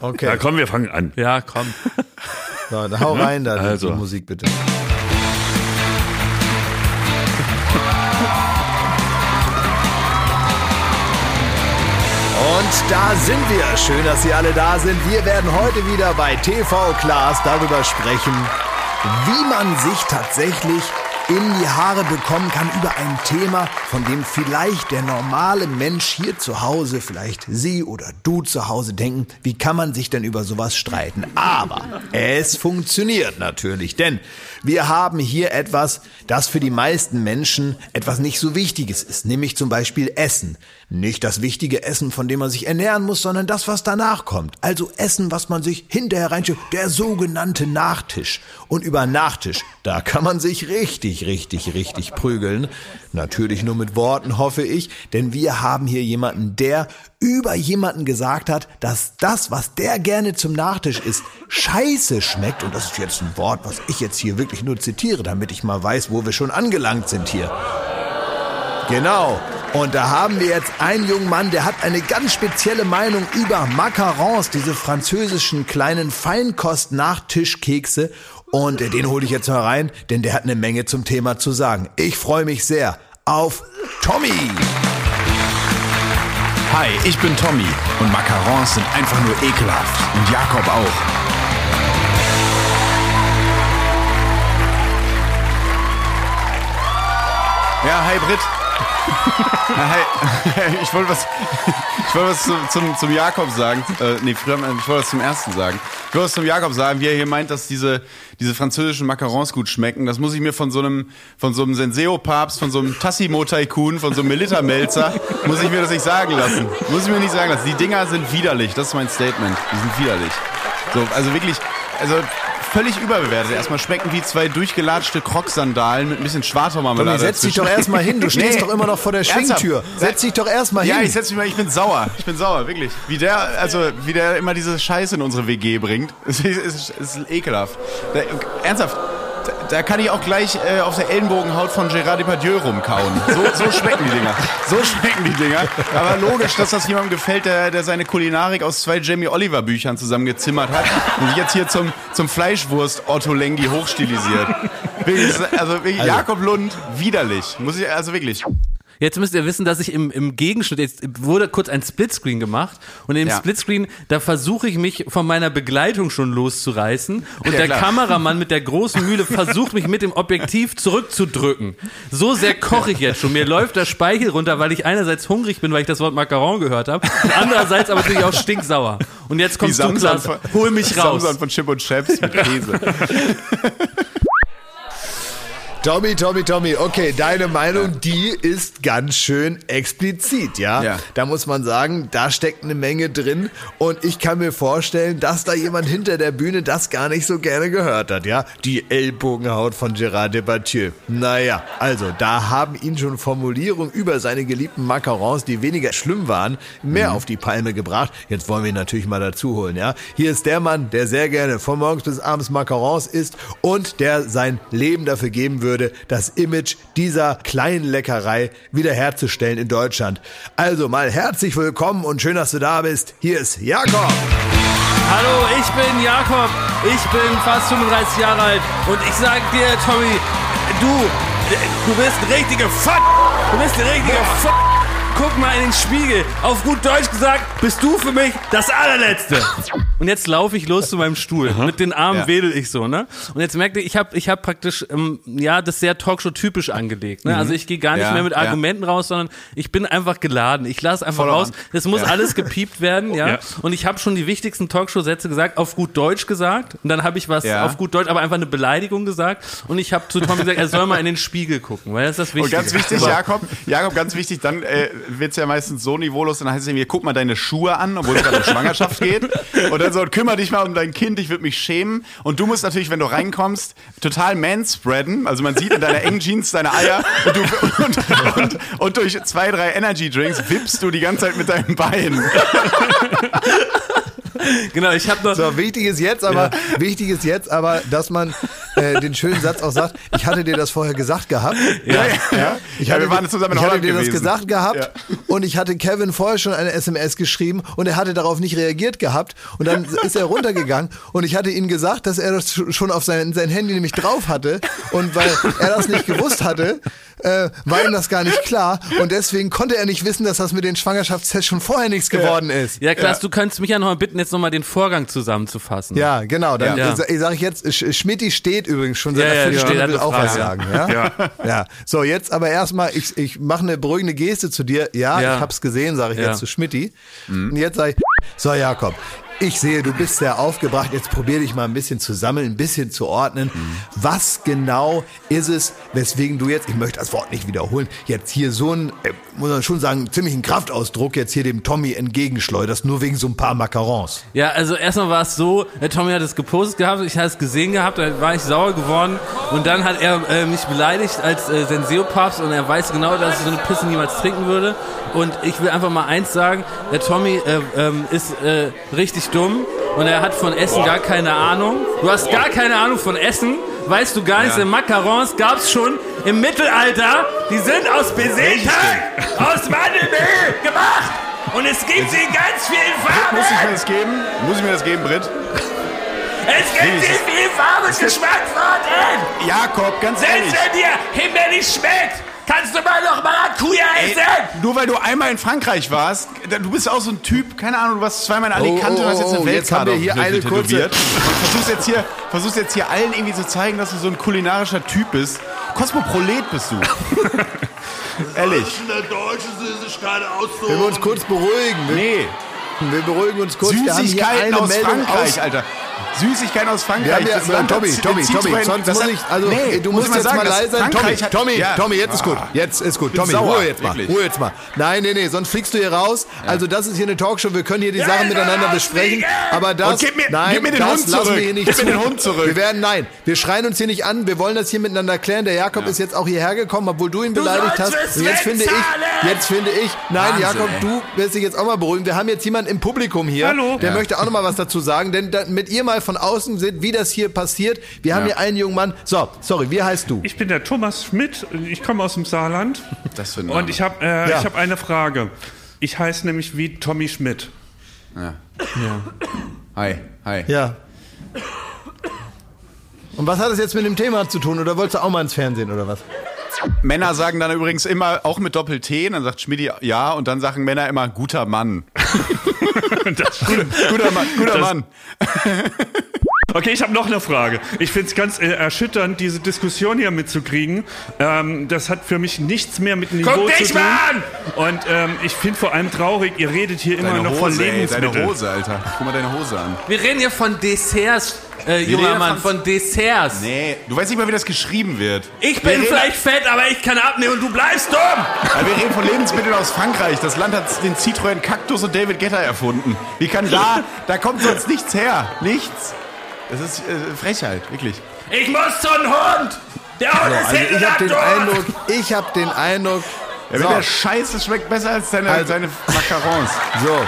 Okay, Na komm, wir fangen an. Ja, komm. <laughs> so, dann hau rein da, Also. die Musik bitte. Und da sind wir. Schön, dass Sie alle da sind. Wir werden heute wieder bei TV Class darüber sprechen, wie man sich tatsächlich in die Haare bekommen kann über ein Thema, von dem vielleicht der normale Mensch hier zu Hause, vielleicht Sie oder du zu Hause denken, wie kann man sich denn über sowas streiten? Aber es funktioniert natürlich, denn Wir haben hier etwas, das für die meisten Menschen etwas nicht so Wichtiges ist, nämlich zum Beispiel Essen. Nicht das wichtige Essen, von dem man sich ernähren muss, sondern das, was danach kommt. Also Essen, was man sich hinterher reinschiebt, der sogenannte Nachtisch. Und über Nachtisch, da kann man sich richtig, richtig, richtig prügeln. Natürlich nur mit Worten, hoffe ich, denn wir haben hier jemanden, der über jemanden gesagt hat, dass das, was der gerne zum Nachtisch isst, scheiße schmeckt. Und das ist jetzt ein Wort, was ich jetzt hier wirklich nur zitiere, damit ich mal weiß, wo wir schon angelangt sind hier. Genau. Und da haben wir jetzt einen jungen Mann, der hat eine ganz spezielle Meinung über Macarons, diese französischen kleinen Feinkost-Nachtischkekse. Und den hole ich jetzt mal rein, denn der hat eine Menge zum Thema zu sagen. Ich freue mich sehr auf Tommy. Hi, ich bin Tommy und Macarons sind einfach nur ekelhaft. Und Jakob auch. Ja, hi Britt. Hi. <laughs> Ich wollte was, <laughs> ich wollte was zum, zum, zum Jakob sagen. Äh, nee, früher, ich wollte was zum ersten sagen. Ich wollte was zum Jakob sagen, wie er hier meint, dass diese, diese französischen Macarons gut schmecken. Das muss ich mir von so einem, von so einem Senseo-Papst, von so einem Tassimo-Tycoon, von so einem Melitta-Melzer, muss ich mir das nicht sagen lassen. Muss ich mir nicht sagen lassen. Die Dinger sind widerlich. Das ist mein Statement. Die sind widerlich. So, also wirklich, also völlig überbewertet. Erstmal schmecken wie zwei durchgelatschte Crocs-Sandalen mit ein bisschen Schwartaumarmelade. Tommy, setz dich doch erstmal hin. Du <laughs> stehst Nee. doch immer noch vor der? Schwingtür. Setz dich doch erstmal Ja, hin. ich setz mich mal, ich bin sauer. Ich bin sauer, wirklich. Wie der, also, wie der immer diese Scheiße in unsere WG bringt. Es <laughs> ist, ist, ist ekelhaft. Da, ernsthaft. Da, kann ich auch gleich äh, auf der Ellenbogenhaut von Gérard Depardieu rumkauen. So, so schmecken die Dinger. So schmecken die Dinger. Aber logisch, dass das jemandem gefällt, der, der seine Kulinarik aus zwei Jamie Oliver Büchern zusammengezimmert hat und sich jetzt hier zum, zum Fleischwurst Otto Lengi hochstilisiert. Wirklich, also, wirklich Jakob Lund, widerlich. Muss ich, also wirklich. Jetzt müsst ihr wissen, dass ich im, im Gegenschnitt, jetzt wurde kurz ein Splitscreen gemacht und im Ja. Splitscreen, da versuche ich mich von meiner Begleitung schon loszureißen und Ja, der klar. Kameramann mit der großen Mühle <laughs> versucht mich mit dem Objektiv zurückzudrücken. So sehr koche ich jetzt schon. Mir läuft der Speichel runter, weil ich einerseits hungrig bin, weil ich das Wort Macaron gehört habe und andererseits aber natürlich auch stinksauer. Und jetzt kommst du, Klaas, hol mich raus. Samson von Chip und Chaps mit Käse. <laughs> Tommy, Tommy, Tommy, okay, deine Meinung, die ist ganz schön explizit, ja? Ja. Da muss man sagen, da steckt eine Menge drin und ich kann mir vorstellen, dass da jemand hinter der Bühne das gar nicht so gerne gehört hat, ja? Die Ellbogenhaut von Gérard Depardieu. Naja, also da haben ihn schon Formulierungen über seine geliebten Macarons, die weniger schlimm waren, mehr auf die Palme gebracht. Jetzt wollen wir ihn natürlich mal dazu holen, ja? Hier ist der Mann, der sehr gerne von morgens bis abends Macarons isst und der sein Leben dafür geben würde, das Image dieser kleinen Leckerei wiederherzustellen in Deutschland. Also mal herzlich willkommen und schön, dass du da bist. Hier ist Jakob. Hallo, ich bin Jakob. Ich bin fast 35 Jahre alt und ich sag dir, Tommy, du, du bist ein richtiger Fuck. Du bist ein richtiger Fuck. Guck mal in den Spiegel. Auf gut Deutsch gesagt, bist du für mich das allerletzte. Und jetzt laufe ich los zu meinem Stuhl. Mit den Armen Ja. wedel ich so, ne? Und jetzt merkte ich, ich habe ich hab praktisch, ähm, ja, das sehr Talkshow-typisch angelegt. Ne? Also ich gehe gar nicht Ja, mehr mit ja. Argumenten raus, sondern ich bin einfach geladen. Ich lasse einfach Voll raus. on. Es muss Ja. alles gepiept werden, ja. Ja. Und ich habe schon die wichtigsten Talkshow-Sätze gesagt, auf gut Deutsch gesagt. Und dann habe ich was Ja. auf gut Deutsch, aber einfach eine Beleidigung gesagt. Und ich habe zu Tom gesagt, er soll mal in den Spiegel gucken, weil das ist das Und Wichtige. ganz wichtig, Jakob, Jakob, ganz wichtig, dann äh, wird's ja meistens so niveaulos, dann heißt es irgendwie, guck mal deine Schuhe an, obwohl es gerade um Schwangerschaft <laughs> geht. Und dann so, kümmere dich mal um dein Kind, ich würde mich schämen. Und du musst natürlich, wenn du reinkommst, total manspreaden. Also man sieht in deiner engen Jeans deine Eier und, du, und, und, und durch zwei, drei Energy Drinks wippst du die ganze Zeit mit deinen Beinen. Genau, ich habe noch. So, wichtig ist jetzt aber, wichtig ist jetzt aber, dass man äh, den schönen Satz auch sagt, ich hatte dir das vorher gesagt gehabt. Ja, ja, ja. Ich Ja, hatte, wir waren zusammen in ich hatte dir das gewesen. gesagt gehabt Ja. und ich hatte Kevin vorher schon eine SMS geschrieben und er hatte darauf nicht reagiert gehabt und dann ist er runtergegangen und ich hatte ihm gesagt, dass er das schon auf sein, sein Handy nämlich drauf hatte und weil er das nicht gewusst hatte, äh, war ihm das gar nicht klar und deswegen konnte er nicht wissen, dass das mit den Schwangerschaftstests schon vorher nichts geworden ist. Ja, Klaas, du könntest mich ja noch mal bitten, jetzt noch mal den Vorgang zusammenzufassen. Ja, genau. Dann Ja. sage ich jetzt, Sch- Schmidti steht übrigens schon seit Ja, einer ja, Viertelstunde, ja. will auch was Frage. sagen. Ja? Ja. So, jetzt aber erstmal, ich, ich mache eine beruhigende Geste zu dir. Ja, Ja. ich hab's gesehen, sage ich Ja. jetzt zu Schmidti. Und jetzt sage ich, so Jakob, ich sehe, du bist sehr aufgebracht. Jetzt probier dich mal ein bisschen zu sammeln, ein bisschen zu ordnen. Was genau ist es, weswegen du jetzt, ich möchte das Wort nicht wiederholen, jetzt hier so ein, äh, muss man schon sagen, ziemlichen Kraftausdruck jetzt hier dem Tommy entgegenschleuderst, nur wegen so ein paar Macarons. Ja, also erstmal war es so, der Tommy hat es gepostet gehabt, ich hatte es gesehen gehabt, da war ich sauer geworden und dann hat er äh, mich beleidigt als äh, Senseo-Papst und er weiß genau, dass ich so eine Pisse niemals trinken würde und ich will einfach mal eins sagen, der Tommy äh, ähm, ist äh, richtig dumm und er hat von Essen gar keine Ahnung. Du hast gar keine Ahnung von Essen, weißt du gar nichts, Ja. Macarons gab's schon im Mittelalter, die sind aus Beseteig, aus Mandelmehl gemacht und es gibt sie in ganz vielen Farben. Muss ich mir das geben? Muss ich mir das geben, Britt? Es gibt Wenigstens- so viel Farbe und Geschmackssorten. Jakob, ganz ehrlich. Selbst wenn dir Himbeer nicht schmeckt, kannst du mal noch Maracuja Ey, essen. nur weil du einmal in Frankreich warst, du bist auch so ein Typ, keine Ahnung, du warst zweimal in Alicante Oh, oh, und hast jetzt eine oh, jetzt haben Weltkarte wir hier eine kurze-. Und versuchst jetzt hier, versuchst jetzt hier allen irgendwie zu zeigen, dass du so ein kulinarischer Typ bist. Kosmoprolet bist du. <laughs> Ehrlich. Der Deutsche. Wenn wir uns kurz beruhigen, wir, Nee. wir beruhigen uns kurz. Wir haben hier Süßigkeiten eine aus Meldung Frankreich, aus, Alter. Süßigkeiten aus Frankreich. Ja, Land Tommy, Tommy, Tommy, sonst muss ich, also nee, du muss musst jetzt sagen, mal leise sein. Tommy, Tommy, ja. Tommy, jetzt ist gut, Ah. jetzt ist gut. Tommy, sauer, Ruhe jetzt mal, wirklich. Ruhe jetzt mal. Nein, nee, nee, sonst fliegst du hier raus. Also das ist hier eine Talkshow, wir können hier die Sachen miteinander besprechen, aber das, gib mir- nein, gib mir den das Hund lassen zurück. wir hier nicht Gib mir zu. den Hund zurück. Wir werden, nein, wir schreien uns hier nicht an, wir wollen das hier miteinander klären. Der Jakob ist jetzt auch hierher gekommen, obwohl du ihn beleidigt hast. Und jetzt finde ich, jetzt finde ich, nein, Jakob, du wirst dich jetzt auch mal beruhigen. Wir haben jetzt jemanden im Publikum hier, Hallo. der Ja. möchte auch noch mal was dazu sagen, denn mit ihr mal von außen seht, wie das hier passiert. Wir haben Ja. hier einen jungen Mann. So, sorry, wie heißt du? Ich bin der Thomas Schmidt, ich komme aus dem Saarland. Das für ein Name. Und ich habe äh, Ja. ich hab eine Frage. Ich heiße nämlich wie Tommy Schmidt. Hi, hi. Ja. Und was hat das jetzt mit dem Thema zu tun? Oder wolltest du auch mal ins Fernsehen oder was? Männer sagen dann übrigens immer, auch mit Doppel-T, dann sagt Schmidti ja und dann sagen Männer immer, guter Mann. <laughs> Das stimmt. Guter Mann, guter Das- Mann. <laughs> Okay, ich habe noch eine Frage. Ich finde es ganz äh, erschütternd, diese Diskussion hier mitzukriegen. Ähm, das hat für mich nichts mehr mit Niveau Guck dich zu tun. mal Und ähm, ich finde vor allem traurig, ihr redet hier immer Deine noch von Hose, ey, Lebensmitteln. deine Hose, Alter. Guck mal deine Hose an. Wir reden hier von Desserts, äh, junger Mann, von- von Desserts. Nee, du weißt nicht mal, wie das geschrieben wird. Ich Wir bin vielleicht fett, aber ich kann abnehmen und du bleibst dumm. Ja, wir reden von Lebensmitteln aus Frankreich. Das Land hat den Citroën Cactus und David Guetta erfunden. Wie kann da, da kommt sonst nichts her. Nichts. Das ist äh, Frechheit, wirklich. Ich muss zum Hund. Der Hund ist Also hinten ich habe den. Eindruck, ich habe den Eindruck, Ja, so, der Scheiß, das schmeckt besser als deine, Also- deine Macarons. so.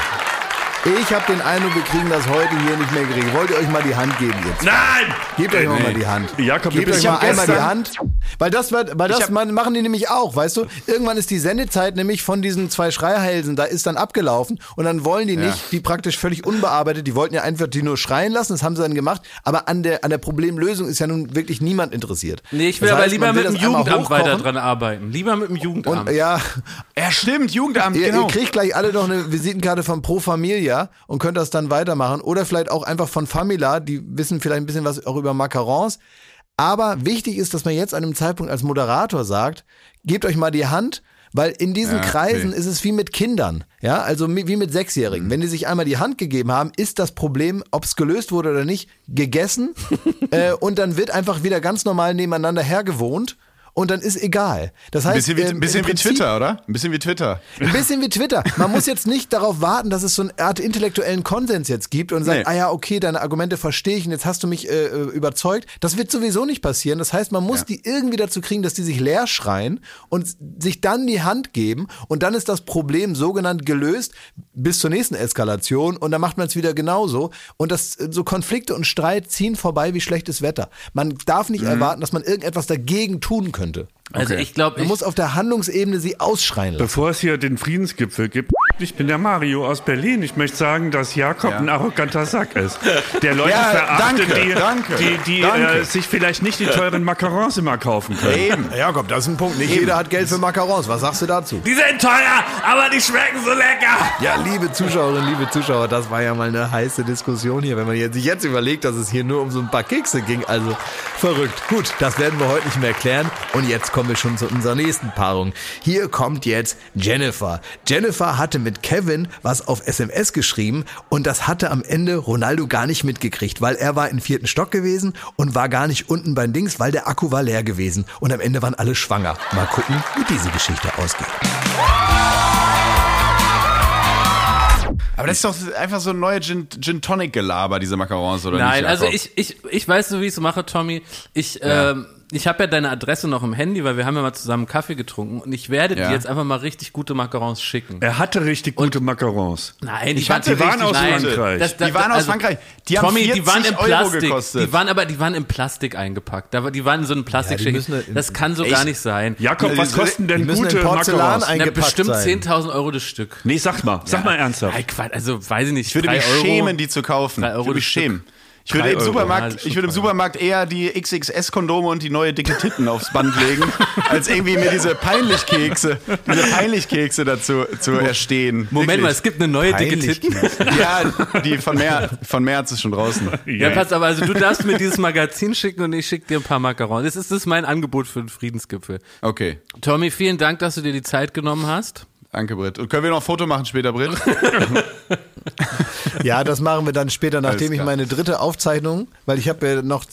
Ich habe den Eindruck, wir kriegen das heute hier nicht mehr geregelt. Wollt ihr euch mal die Hand geben jetzt? Nein. Gebt euch mal, Nee. mal die Hand. Jakob, Gebt euch mal ich hab einmal die Hand. Weil das wird, weil das hab- machen die nämlich auch, weißt du? Irgendwann ist die Sendezeit nämlich von diesen zwei Schreihälsen, da ist dann abgelaufen und dann wollen die nicht, die praktisch völlig unbearbeitet, die wollten ja einfach die nur schreien lassen, das haben sie dann gemacht, aber an der, an der Problemlösung ist ja nun wirklich niemand interessiert. Nee, ich will Das aber heißt, lieber man will mit dem Jugendamt weiter dran arbeiten. Lieber mit dem Jugendamt. Und ja, Ja, stimmt, Jugendamt, Ihr, genau. ihr kriegt gleich alle noch eine Visitenkarte von Pro Familia und könnt das dann weitermachen. Oder vielleicht auch einfach von Famila, die wissen vielleicht ein bisschen was auch über Macarons. Aber wichtig ist, dass man jetzt an einem Zeitpunkt als Moderator sagt, gebt euch mal die Hand, weil in diesen Ja. Kreisen ist es wie mit Kindern, ja, also wie mit Sechsjährigen. Wenn die sich einmal die Hand gegeben haben, ist das Problem, ob es gelöst wurde oder nicht, gegessen <laughs> äh, und dann wird einfach wieder ganz normal nebeneinander hergewohnt und dann ist egal. Das heißt, Bisschen, wie, ähm, bisschen im wie Prinzip- Twitter, oder? Ein bisschen wie Twitter. ein bisschen wie Twitter. Man muss jetzt nicht darauf warten, dass es so eine Art intellektuellen Konsens jetzt gibt und sagt, Nee. ah ja, okay, deine Argumente verstehe ich und jetzt hast du mich äh, äh, überzeugt. Das wird sowieso nicht passieren. Das heißt, man muss die irgendwie dazu kriegen, dass die sich leer schreien und sich dann die Hand geben und dann ist das Problem sogenannt gelöst bis zur nächsten Eskalation und dann macht man es wieder genauso und das so Konflikte und Streit ziehen vorbei wie schlechtes Wetter. Man darf nicht erwarten, dass man irgendetwas dagegen tun könnte. Also Okay. ich glaube, Man muss auf der Handlungsebene sie ausschreien lassen. Bevor es hier den Friedensgipfel gibt, ich bin der Mario aus Berlin. Ich möchte sagen, dass Jakob Ja. ein arroganter Sack ist. Der Leute Ja, verachtet, danke, die, danke, die, die danke. Äh, sich vielleicht nicht die teuren Macarons immer kaufen können. Eben. Ja, Jakob, das ist ein Punkt. Nicht jeder hat Geld für Macarons. Was sagst du dazu? die sind teuer, aber die schmecken so lecker. Ja, liebe Zuschauerinnen, liebe Zuschauer, das war ja mal eine heiße Diskussion hier. Wenn man sich jetzt überlegt, dass es hier nur um so ein paar Kekse ging. Also, Verrückt. Gut, das werden wir heute nicht mehr erklären. Und jetzt kommen wir schon zu unserer nächsten Paarung. Hier kommt jetzt Jennifer. Jennifer hatte mit Kevin was auf SMS geschrieben und das hatte am Ende Ronaldo gar nicht mitgekriegt, weil er war im vierten Stock gewesen und war gar nicht unten beim Dings, weil der Akku war leer gewesen. Und am Ende waren alle schwanger. Mal gucken, wie diese Geschichte ausgeht. Aber das ist doch einfach so ein neuer Gin, Gin Tonic Gelaber, diese Macarons, oder Nein, nicht? also Jakob? ich, ich, ich weiß so, wie ich es mache, Tommy. Ich, ähm, ich habe ja deine Adresse noch im Handy, weil wir haben ja mal zusammen Kaffee getrunken und ich werde Ja. dir jetzt einfach mal richtig gute Macarons schicken. Er hatte richtig gute Macarons. Nein, Ich hatte Die waren richtig aus nein. Frankreich. Das- das- Die waren aus also, Frankreich. Die haben Tommy, 40 die waren in Euro Plastik. gekostet. Die waren aber, die waren in Plastik eingepackt. Da war- Die waren in so einem Plastikschächel. müssen in- das kann so Echt? gar nicht sein. Jakob, was kosten denn Die gute in Porzellan Macarons? Na, eingepackt bestimmt sein. 10.000 Euro das Stück. Nee, sag mal, sag mal ernsthaft. Also weiß ich nicht. Ich würde mich Euro. schämen, die zu kaufen. Ich würde mich schämen. Ich würde, im Supermarkt, ich würde im Supermarkt eher die XXS-Kondome und die neue dicke Titten aufs Band legen, <laughs> als irgendwie mir diese Peinlichkekse, diese Peinlichkekse dazu zu erstehen. Moment mal, Wirklich. es gibt eine neue dicke. Titten. Ja, die von, Mer von März ist schon draußen. Ja, pass aber, also du darfst mir dieses Magazin schicken und ich schicke dir ein paar Macarons. Das ist, das ist mein Angebot für den Friedensgipfel. Okay. Tommy, vielen Dank, dass du dir die Zeit genommen hast. Danke, Britt. Und können wir noch ein Foto machen später, Britt? Ja, das machen wir dann später, nachdem ich meine dritte Aufzeichnung, weil ich habe ja noch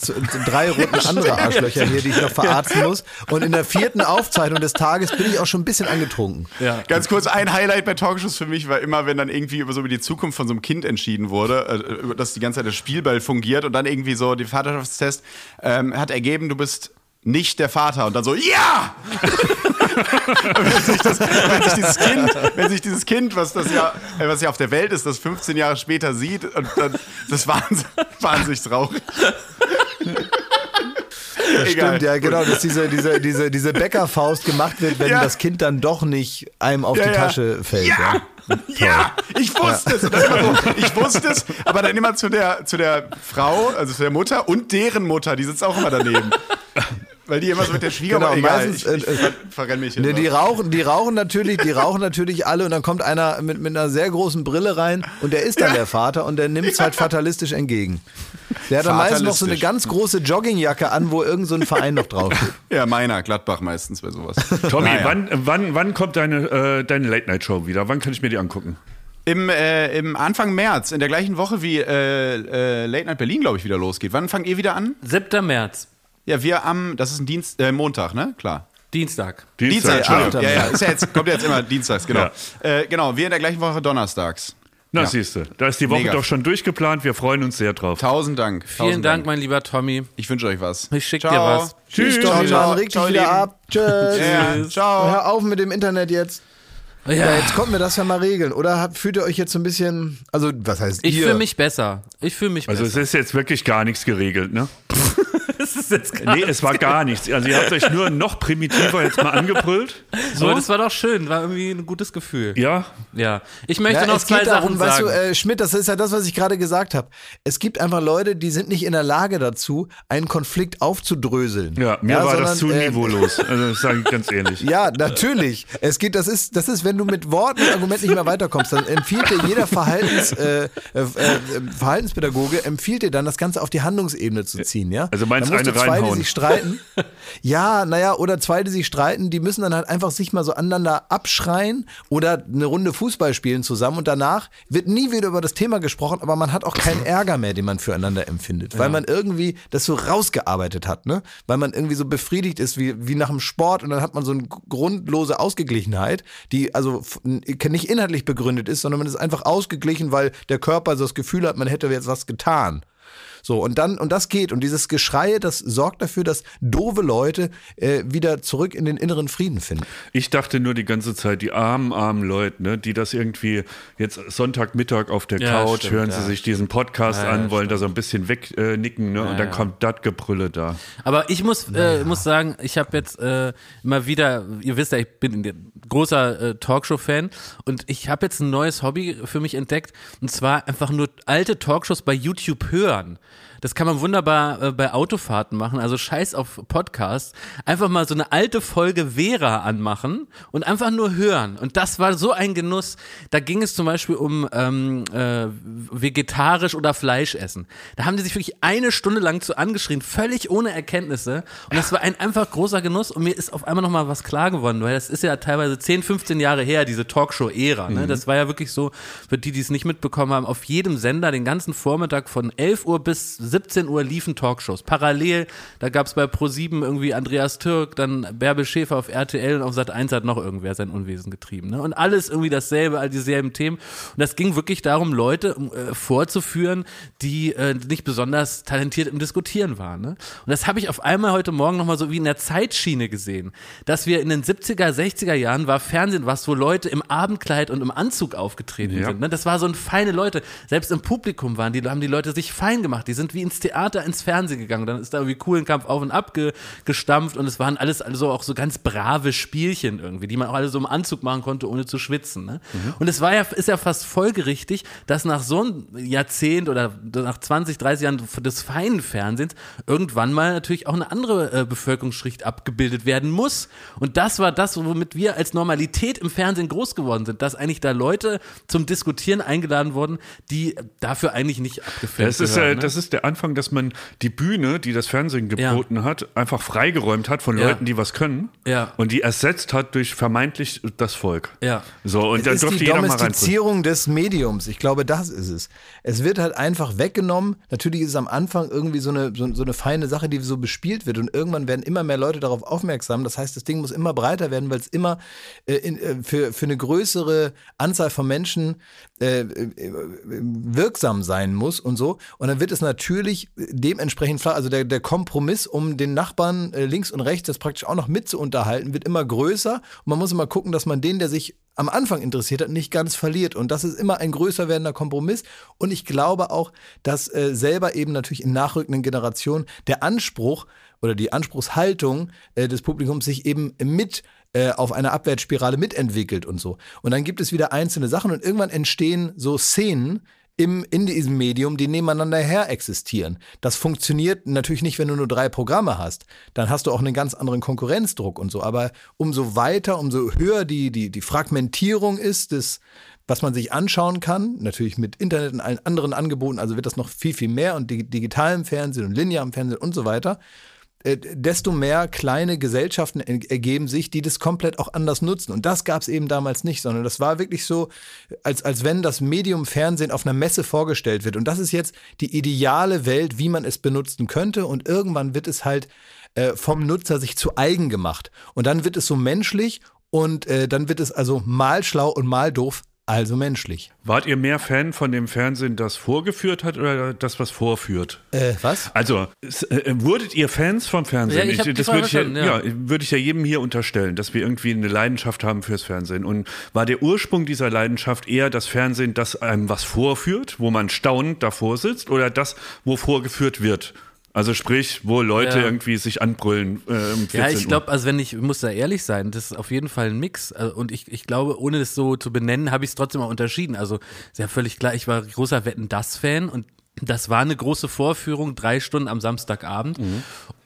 drei Runden andere Arschlöcher hier, die ich noch verarzten muss. Und in der vierten Aufzeichnung des Tages bin ich auch schon ein bisschen angetrunken. Ja. Ganz kurz, ein Highlight bei Talkshows für mich war immer, wenn dann irgendwie über so über die Zukunft von so einem Kind entschieden wurde, äh, über das die ganze Zeit das Spielball fungiert und dann irgendwie so die Vaterschaftstest ähm, hat ergeben, du bist nicht der Vater und dann so, ja! Wenn, sich das, wenn sich dieses Kind, wenn sich dieses Kind, was das ja, äh, was ja auf der Welt ist, das 15 Jahre später sieht und dann, das war wahnsinnig traurig. Stimmt, ja, genau, dass diese, diese, diese, diese Bäckerfaust gemacht wird, wenn Ja. das Kind dann doch nicht einem auf Ja, die ja. Tasche fällt. Ja! Ja. Ja, ich wusste es. Ich wusste es, aber dann immer zu der, zu der Frau, also zu der Mutter und deren Mutter, die sitzt auch immer daneben. Weil die immer so mit der Schwiegermutter, Genau, egal, meistens, ich, ich äh, ver verrenne mich Ne, immer. die rauchen, die rauchen natürlich, die rauchen natürlich alle und dann kommt einer mit, mit einer sehr großen Brille rein und der ist dann Ja. der Vater und der nimmt es halt fatalistisch entgegen. Der hat dann meistens noch so eine ganz große Joggingjacke an, wo irgend so ein Verein noch drauf steht. <laughs> Ja, meiner, Gladbach meistens bei sowas. <laughs> Tommy, Naja. wann, wann, wann kommt deine, äh, deine Late-Night-Show wieder? Wann kann ich mir die angucken? Im, äh, Im Anfang März, in der gleichen Woche wie äh, äh, Late Night Berlin, glaube ich, wieder losgeht. Wann fangt ihr wieder an? 7. März, Ja, wir am, das ist ein Dienst, äh, Montag, ne? Klar. Dienstag. Dienstag, Entschuldigung. achter Ja, ja, ist ja jetzt, kommt ja jetzt immer dienstags, genau. Äh, genau, wir in der gleichen Woche donnerstags. Na, Ja. siehst du, da ist die Woche Mega. doch schon durchgeplant. Wir freuen uns sehr drauf. Tausend Dank. Vielen Tausend Dank, mein lieber Tommy. Ich wünsche euch was. Ich schick dir was. Tschüss. Tschüss, Tommy, ciao, reg dich wieder ab. Tschüss. Ja, ciao. Hör auf mit dem Internet jetzt. Ja, Ja, jetzt konnten wir das ja mal regeln. Oder habt- fühlt ihr euch jetzt so ein bisschen, also was heißt ich ihr? fühle mich besser. Ich fühle mich Also es besser. ist jetzt wirklich gar nichts geregelt, ne? <laughs> Das ist jetzt gar Nee, es war gar nichts. Also ihr habt euch nur noch primitiver jetzt mal angebrüllt. so. Aber das war doch schön, war irgendwie ein gutes Gefühl. Ja, Ja. Ich möchte Ja, noch es zwei geht Sachen darum, weißt sagen. du, äh, Schmidt, das ist ja das, was ich gerade gesagt habe. Es gibt einfach Leute, die sind nicht in der Lage dazu, einen Konflikt aufzudröseln. ja, mir war das zu sondern, äh, niveaulos. <laughs> Also das sage ich ganz ehrlich. Ja, natürlich. Es geht, das ist, das ist, wenn du mit Worten und Argumenten nicht mehr weiterkommst, dann empfiehlt dir jeder Verhaltens, äh, äh, äh, Verhaltenspädagoge empfiehlt dir dann, das Ganze auf die Handlungsebene zu ziehen, ja. Also meinst dann du zwei, die reinhauen. sich streiten. <laughs> Ja, naja, oder zwei, die sich streiten, die müssen dann halt einfach sich mal so aneinander abschreien oder eine Runde Fußball spielen zusammen und danach wird nie wieder über das Thema gesprochen, aber man hat auch keinen <laughs> Ärger mehr, den man füreinander empfindet, weil man irgendwie das so rausgearbeitet hat, ne? Weil man irgendwie so befriedigt ist wie, wie nach dem Sport und dann hat man so eine grundlose Ausgeglichenheit, die also nicht inhaltlich begründet ist, sondern man ist einfach ausgeglichen, weil der Körper so das Gefühl hat, man hätte jetzt was getan. So, und dann, und das geht. Und dieses Geschreie, das sorgt dafür, dass doofe Leute äh, wieder zurück in den inneren Frieden finden. Ich dachte nur die ganze Zeit, die armen, armen Leute, ne, die das irgendwie jetzt Sonntagmittag auf der Ja, Couch stimmt, hören ja. sie sich diesen Podcast Ja, an, wollen da so ein bisschen wegnicken, ne, und dann kommt das Gebrülle da. Aber ich muss, äh, muss sagen, ich habe jetzt äh, immer wieder, ihr wisst ja, ich bin ein großer äh, Talkshow-Fan und ich habe jetzt ein neues Hobby für mich entdeckt und zwar einfach nur alte Talkshows bei YouTube hören. Das kann man wunderbar äh, bei Autofahrten machen. Also scheiß auf Podcasts. Einfach mal so eine alte Folge Vera anmachen und einfach nur hören. Und das war so ein Genuss. Da ging es zum Beispiel um ähm, äh, vegetarisch oder Fleisch essen. Da haben die sich wirklich eine Stunde lang zu angeschrien, völlig ohne Erkenntnisse. Und das war ein einfach großer Genuss. Und mir ist auf einmal nochmal was klar geworden, weil das ist ja teilweise 10, 15 Jahre her, diese Talkshow-Ära. Ne? Das war ja wirklich so, für die, die es nicht mitbekommen haben, auf jedem Sender den ganzen Vormittag von 11 Uhr bis 17 Uhr liefen Talkshows. Parallel, da gab es bei Pro7 irgendwie Andreas Türk, dann Bärbel Schäfer auf RTL und auf Sat 1 hat noch irgendwer sein Unwesen getrieben. Ne? Und alles irgendwie dasselbe, all dieselben Themen. Und das ging wirklich darum, Leute äh, vorzuführen, die äh, nicht besonders talentiert im Diskutieren waren. Ne? Und das habe ich auf einmal heute Morgen nochmal so wie in der Zeitschiene gesehen, dass wir in den 70er, 60er Jahren war Fernsehen was, wo Leute im Abendkleid und im Anzug aufgetreten Ja. sind. Ne? Das war so ein feine Leute. Selbst im Publikum waren die, haben die Leute sich fein gemacht. Die sind wie ins Theater, ins Fernsehen gegangen. Dann ist da irgendwie Kuhlenkampf auf und ab ge, gestampft und es waren alles also auch so ganz brave Spielchen irgendwie, die man auch alle so im Anzug machen konnte, ohne zu schwitzen. Ne? Und es war ja, ist ja fast folgerichtig, dass nach so einem Jahrzehnt oder nach 20, 30 Jahren des feinen Fernsehens irgendwann mal natürlich auch eine andere äh, Bevölkerungsschicht abgebildet werden muss. Und das war das, womit wir als Normalität im Fernsehen groß geworden sind, dass eigentlich da Leute zum Diskutieren eingeladen wurden, die dafür eigentlich nicht abgefilmt Das ist, gehören, äh, ne? das ist der Anfang, dass man die Bühne, die das Fernsehen geboten hat, einfach freigeräumt hat von Ja. Leuten, die was können. Ja. Und die ersetzt hat durch vermeintlich das Volk. Ja. So, und da Es ist durfte die jeder mal rein. Domestizierung des Mediums. Ich glaube, das ist es. Es wird halt einfach weggenommen. Natürlich ist es am Anfang irgendwie so eine, so, so eine feine Sache, die so bespielt wird. Und irgendwann werden immer mehr Leute darauf aufmerksam. Das heißt, das Ding muss immer breiter werden, weil es immer äh, in, äh, für, für eine größere Anzahl von Menschen äh, äh, wirksam sein muss und so. Und dann wird es natürlich dementsprechend flach. Also der, der Kompromiss, um den Nachbarn äh, links und rechts das praktisch auch noch mitzuunterhalten, wird immer größer. Und man muss immer gucken, dass man den, der sich am Anfang interessiert hat, nicht ganz verliert. Und das ist immer ein größer werdender Kompromiss. Und ich glaube auch, dass äh, selber eben natürlich in nachrückenden Generationen der Anspruch oder die Anspruchshaltung äh, des Publikums sich eben mit äh, auf einer Abwärtsspirale mitentwickelt und so. Und dann gibt es wieder einzelne Sachen und irgendwann entstehen so Szenen, im, in diesem Medium, die nebeneinander her existieren. Das funktioniert natürlich nicht, wenn du nur drei Programme hast. Dann hast du auch einen ganz anderen Konkurrenzdruck und so. Aber umso weiter, umso höher die, die, die Fragmentierung ist, des, was man sich anschauen kann, natürlich mit Internet und allen anderen Angeboten, also wird das noch viel, viel mehr und dig digitalem Fernsehen und linearem Fernsehen und so weiter desto mehr kleine Gesellschaften er- ergeben sich, die das komplett auch anders nutzen. Und das gab es eben damals nicht, sondern das war wirklich so, als, als wenn das Medium Fernsehen auf einer Messe vorgestellt wird. Und das ist jetzt die ideale Welt, wie man es benutzen könnte. Und irgendwann wird es halt äh, vom Nutzer sich zu eigen gemacht. Und dann wird es so menschlich und äh, dann wird es also mal schlau und mal doof, also menschlich. Wart ihr mehr Fan von dem Fernsehen, das vorgeführt hat oder das, was vorführt? Äh, was? Also, s- äh, wurdet ihr Fans vom Fernsehen? Ja, ich die das würde ich, ja, ja. ja. würde ich ja jedem hier unterstellen, dass wir irgendwie eine Leidenschaft haben fürs Fernsehen. Und war der Ursprung dieser Leidenschaft eher das Fernsehen, das einem was vorführt, wo man staunend davor sitzt, oder das, wo vorgeführt wird? Also sprich, wo Leute Ja. irgendwie sich anbrüllen äh, um 14 Ja, ich glaube, also wenn ich, ich muss da ehrlich sein, das ist auf jeden Fall ein Mix. Also, Und ich, ich glaube, ohne das so zu benennen, habe ich es trotzdem auch unterschieden. Also ist ja völlig klar, ich war großer Wetten das Fan und das war eine große Vorführung, drei Stunden am Samstagabend.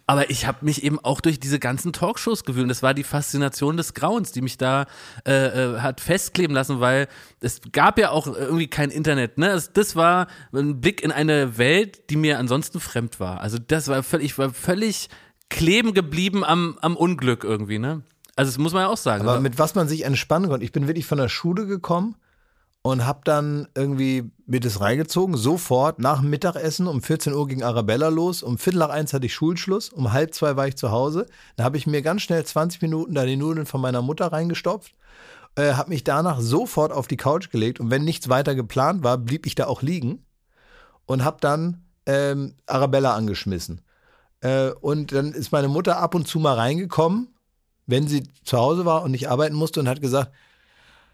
Aber ich habe mich eben auch durch diese ganzen Talkshows gewöhnt. Das war die Faszination des Grauens, die mich da äh, äh, hat festkleben lassen, weil es gab ja auch irgendwie kein Internet. Ne? Das, das war ein Blick in eine Welt, die mir ansonsten fremd war. Also das war völlig, ich war völlig kleben geblieben am, am Unglück irgendwie. Ne? Also das muss man ja auch sagen. Aber mit was man sich entspannen konnte. Ich bin wirklich von der Schule gekommen und habe dann irgendwie mir das reingezogen, sofort nach dem Mittagessen. Um 14 Uhr ging Arabella los, um Viertel nach eins hatte ich Schulschluss, um halb zwei war ich zu Hause. Da habe ich mir ganz schnell 20 Minuten da die Nudeln von meiner Mutter reingestopft, äh, habe mich danach sofort auf die Couch gelegt und wenn nichts weiter geplant war, blieb ich da auch liegen und habe dann ähm, Arabella angeschmissen. Äh, und dann ist meine Mutter ab und zu mal reingekommen, wenn sie zu Hause war und nicht arbeiten musste und hat gesagt,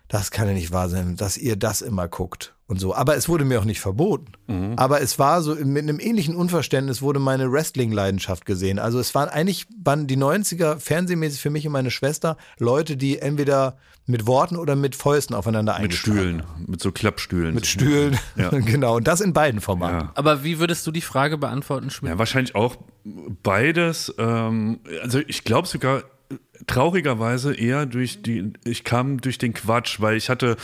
das kann ja nicht wahr sein, dass ihr das immer guckt und so. Aber es wurde mir auch nicht verboten. Mhm. Aber es war so, mit einem ähnlichen Unverständnis wurde meine Wrestling-Leidenschaft gesehen. Also es waren eigentlich, waren die 90er fernsehmäßig für mich und meine Schwester Leute, die entweder mit Worten oder mit Fäusten aufeinander Mit Stühlen, mit so Klappstühlen. Mit Stühlen, <laughs> Ja. <laughs> genau. Und das in beiden Formaten. Ja. Aber wie würdest du die Frage beantworten, Schmidt? Ja, wahrscheinlich auch beides. Ähm, also ich glaube sogar traurigerweise eher durch die, ich kam durch den Quatsch, weil ich hatte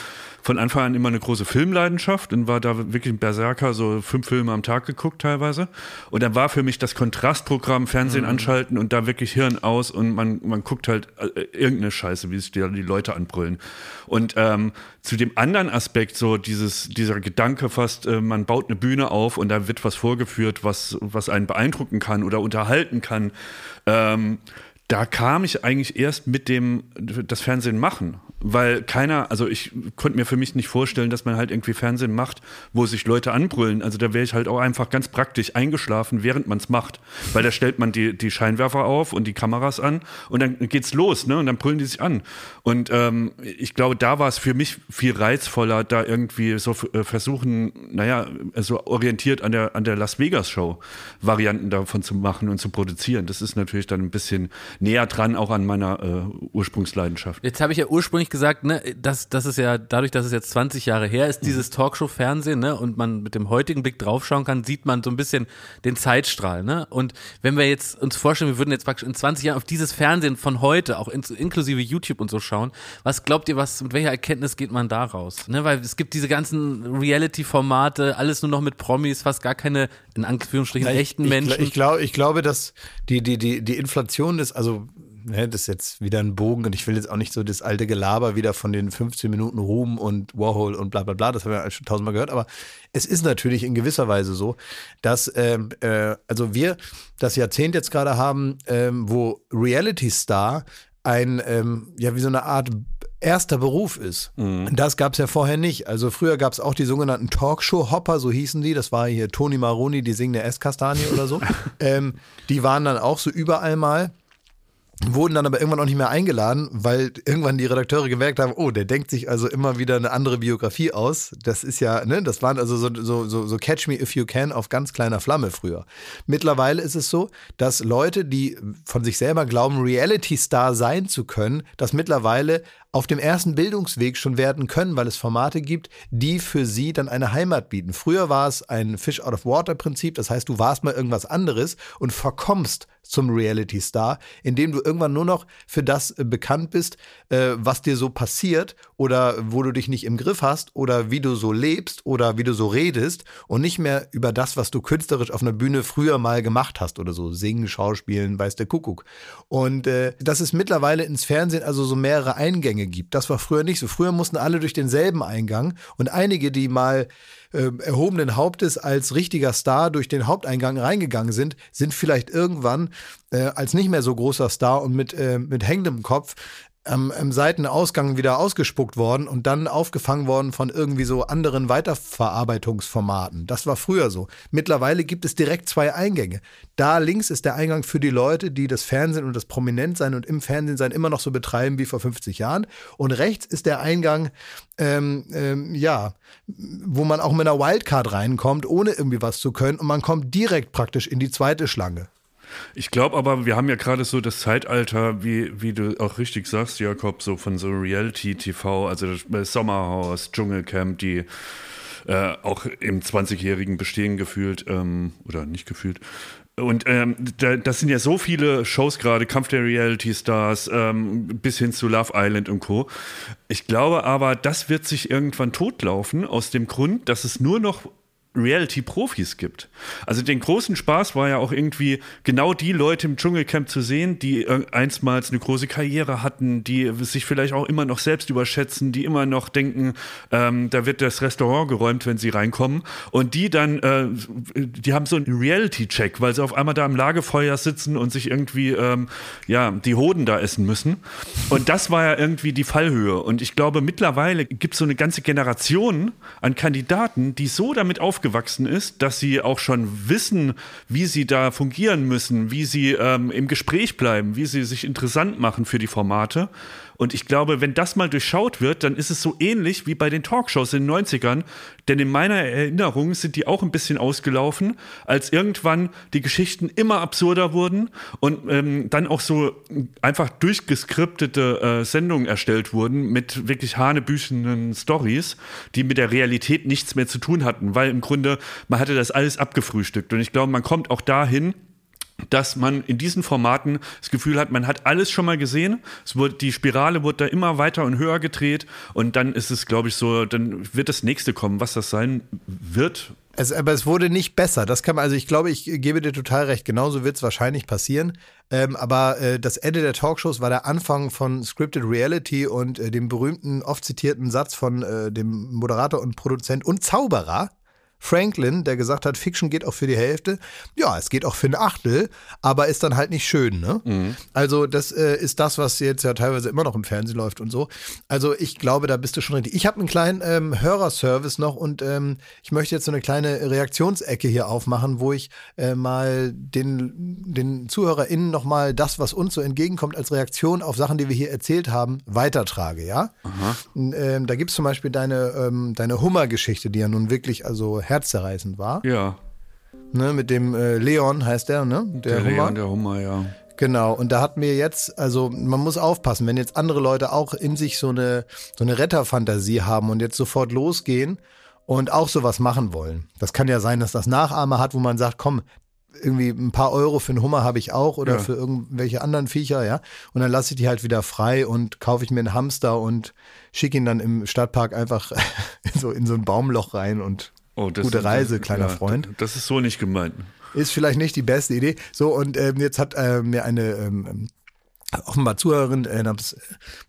von Anfang an immer eine große Filmleidenschaft und war da wirklich ein Berserker, so fünf Filme am Tag geguckt teilweise. Und dann war für mich das Kontrastprogramm Fernsehen anschalten und da wirklich Hirn aus und man, man guckt halt äh, irgendeine Scheiße, wie sich die, die Leute anbrüllen. Und ähm, zu dem anderen Aspekt, so dieses, dieser Gedanke fast, äh, man baut eine Bühne auf und da wird was vorgeführt, was, was einen beeindrucken kann oder unterhalten kann. Ähm, da kam ich eigentlich erst mit dem das Fernsehen machen, weil keiner, also ich konnte mir für mich nicht vorstellen, dass man halt irgendwie Fernsehen macht, wo sich Leute anbrüllen. Also da wäre ich halt auch einfach ganz praktisch eingeschlafen, während man es macht, weil da stellt man die, die Scheinwerfer auf und die Kameras an und dann geht's los, ne? Und dann brüllen die sich an. Und ähm, ich glaube, da war es für mich viel reizvoller, da irgendwie so äh, versuchen, naja, so orientiert an der an der Las Vegas Show Varianten davon zu machen und zu produzieren. Das ist natürlich dann ein bisschen näher dran auch an meiner äh, Ursprungsleidenschaft. Jetzt habe ich ja ursprünglich gesagt, ne, dass das ist ja dadurch, dass es jetzt 20 Jahre her ist, dieses Talkshow-Fernsehen, ne, und man mit dem heutigen Blick draufschauen kann, sieht man so ein bisschen den Zeitstrahl, ne? Und wenn wir jetzt uns vorstellen, wir würden jetzt praktisch in 20 Jahren auf dieses Fernsehen von heute, auch in, inklusive YouTube und so schauen, was glaubt ihr, was mit welcher Erkenntnis geht man da raus? Ne, weil es gibt diese ganzen Reality-Formate, alles nur noch mit Promis, fast gar keine in Anführungsstrichen Na, ich- echten ich, Menschen. Ich, glaube, ich glaube, dass die, die, die, die Inflation ist, also, ne, das ist jetzt wieder ein Bogen und ich will jetzt auch nicht so das alte Gelaber wieder von den 15 Minuten Ruhm und Warhol und bla bla bla, das haben wir schon tausendmal gehört, aber es ist natürlich in gewisser Weise so, dass, ähm, äh, also wir das Jahrzehnt jetzt gerade haben, ähm, wo Reality Star ein, ähm, ja, wie so eine Art erster Beruf ist. Das gab es ja vorher nicht. Also früher gab es auch die sogenannten Talkshow-Hopper, so hießen die. Das war hier Toni Maroni, die singende Esskastanie oder so. <laughs> ähm, die waren dann auch so überall mal. Wurden dann aber irgendwann auch nicht mehr eingeladen, weil irgendwann die Redakteure gemerkt haben, oh, der denkt sich also immer wieder eine andere Biografie aus. Das ist ja, ne, das waren also so, so, so, so Catch Me If You Can auf ganz kleiner Flamme früher. Mittlerweile ist es so, dass Leute, die von sich selber glauben, Reality-Star sein zu können, das mittlerweile auf dem ersten Bildungsweg schon werden können, weil es Formate gibt, die für sie dann eine Heimat bieten. Früher war es ein Fish out of Water Prinzip, das heißt, du warst mal irgendwas anderes und verkommst zum Reality Star, indem du irgendwann nur noch für das äh, bekannt bist, äh, was dir so passiert oder wo du dich nicht im Griff hast oder wie du so lebst oder wie du so redest und nicht mehr über das, was du künstlerisch auf einer Bühne früher mal gemacht hast oder so singen, schauspielen, weiß der Kuckuck. Und äh, dass es mittlerweile ins Fernsehen also so mehrere Eingänge gibt. Das war früher nicht so. Früher mussten alle durch denselben Eingang und einige, die mal äh, erhobenen Hauptes als richtiger Star durch den Haupteingang reingegangen sind, sind vielleicht irgendwann äh, als nicht mehr so großer Star und mit, äh, mit hängendem Kopf am, am Seitenausgang wieder ausgespuckt worden und dann aufgefangen worden von irgendwie so anderen Weiterverarbeitungsformaten. Das war früher so. Mittlerweile gibt es direkt zwei Eingänge. Da links ist der Eingang für die Leute, die das Fernsehen und das Prominentsein und im Fernsehen sein immer noch so betreiben wie vor 50 Jahren. Und rechts ist der Eingang, ähm, ähm, ja, wo man auch mit einer Wildcard reinkommt, ohne irgendwie was zu können. Und man kommt direkt praktisch in die zweite Schlange. Ich glaube aber, wir haben ja gerade so das Zeitalter, wie, wie du auch richtig sagst, Jakob, so von so Reality-TV, also das Sommerhaus, Dschungelcamp, die äh, auch im 20-jährigen Bestehen gefühlt, ähm, oder nicht gefühlt. Und ähm, da, das sind ja so viele Shows gerade, Kampf der Reality Stars, ähm, bis hin zu Love Island und Co. Ich glaube aber, das wird sich irgendwann totlaufen, aus dem Grund, dass es nur noch Reality-Profis gibt. Also den großen Spaß war ja auch irgendwie genau die Leute im Dschungelcamp zu sehen, die äh, einstmals eine große Karriere hatten, die sich vielleicht auch immer noch selbst überschätzen, die immer noch denken, ähm, da wird das Restaurant geräumt, wenn sie reinkommen. Und die dann, äh, die haben so einen Reality-Check, weil sie auf einmal da im Lagefeuer sitzen und sich irgendwie, ähm, ja, die Hoden da essen müssen. Und das war ja irgendwie die Fallhöhe. Und ich glaube, mittlerweile gibt es so eine ganze Generation an Kandidaten, die so damit aufgewachsen ist, dass sie auch schon wissen, wie sie da fungieren müssen, wie sie ähm, im Gespräch bleiben, wie sie sich interessant machen für die Formate. Und ich glaube, wenn das mal durchschaut wird, dann ist es so ähnlich wie bei den Talkshows in den 90ern. Denn in meiner Erinnerung sind die auch ein bisschen ausgelaufen, als irgendwann die Geschichten immer absurder wurden und ähm, dann auch so einfach durchgeskriptete äh, Sendungen erstellt wurden mit wirklich hanebüchenden Stories, die mit der Realität nichts mehr zu tun hatten, weil im Grunde man hatte das alles abgefrühstückt. Und ich glaube, man kommt auch dahin, dass man in diesen Formaten das Gefühl hat, man hat alles schon mal gesehen. Es wurde, die Spirale wurde da immer weiter und höher gedreht und dann ist es, glaube ich, so, dann wird das nächste kommen, was das sein wird. Es, aber es wurde nicht besser. Das kann man, also ich glaube, ich gebe dir total recht. Genauso wird es wahrscheinlich passieren. Ähm, aber äh, das Ende der Talkshows war der Anfang von Scripted Reality und äh, dem berühmten, oft zitierten Satz von äh, dem Moderator und Produzent und Zauberer. Franklin, der gesagt hat, Fiction geht auch für die Hälfte. Ja, es geht auch für ein Achtel, aber ist dann halt nicht schön. Ne? Mhm. Also das äh, ist das, was jetzt ja teilweise immer noch im Fernsehen läuft und so. Also ich glaube, da bist du schon richtig. Ich habe einen kleinen ähm, Hörerservice noch und ähm, ich möchte jetzt so eine kleine Reaktionsecke hier aufmachen, wo ich äh, mal den, den ZuhörerInnen nochmal das, was uns so entgegenkommt, als Reaktion auf Sachen, die wir hier erzählt haben, weitertrage, ja? Ähm, da gibt es zum Beispiel deine, ähm, deine Hummer-Geschichte, die ja nun wirklich also herzzerreißend war. Ja, Ne, mit dem äh, Leon heißt der, ne? Der, der, Hummer. Leon, der Hummer, ja. Genau, und da hat mir jetzt, also man muss aufpassen, wenn jetzt andere Leute auch in sich so eine, so eine Retterfantasie haben und jetzt sofort losgehen und auch sowas machen wollen. Das kann ja sein, dass das Nachahmer hat, wo man sagt, komm, irgendwie ein paar Euro für einen Hummer habe ich auch oder Ja. für irgendwelche anderen Viecher, ja. Und dann lasse ich die halt wieder frei und kaufe ich mir einen Hamster und schicke ihn dann im Stadtpark einfach <laughs> so in so ein Baumloch rein und Oh, das- gute Reise, das- kleiner ja, Freund. Das ist so nicht gemeint. Ist vielleicht nicht die beste Idee. So, und ähm, jetzt hat äh, mir eine ähm, ähm, offenbar Zuhörerin äh, namens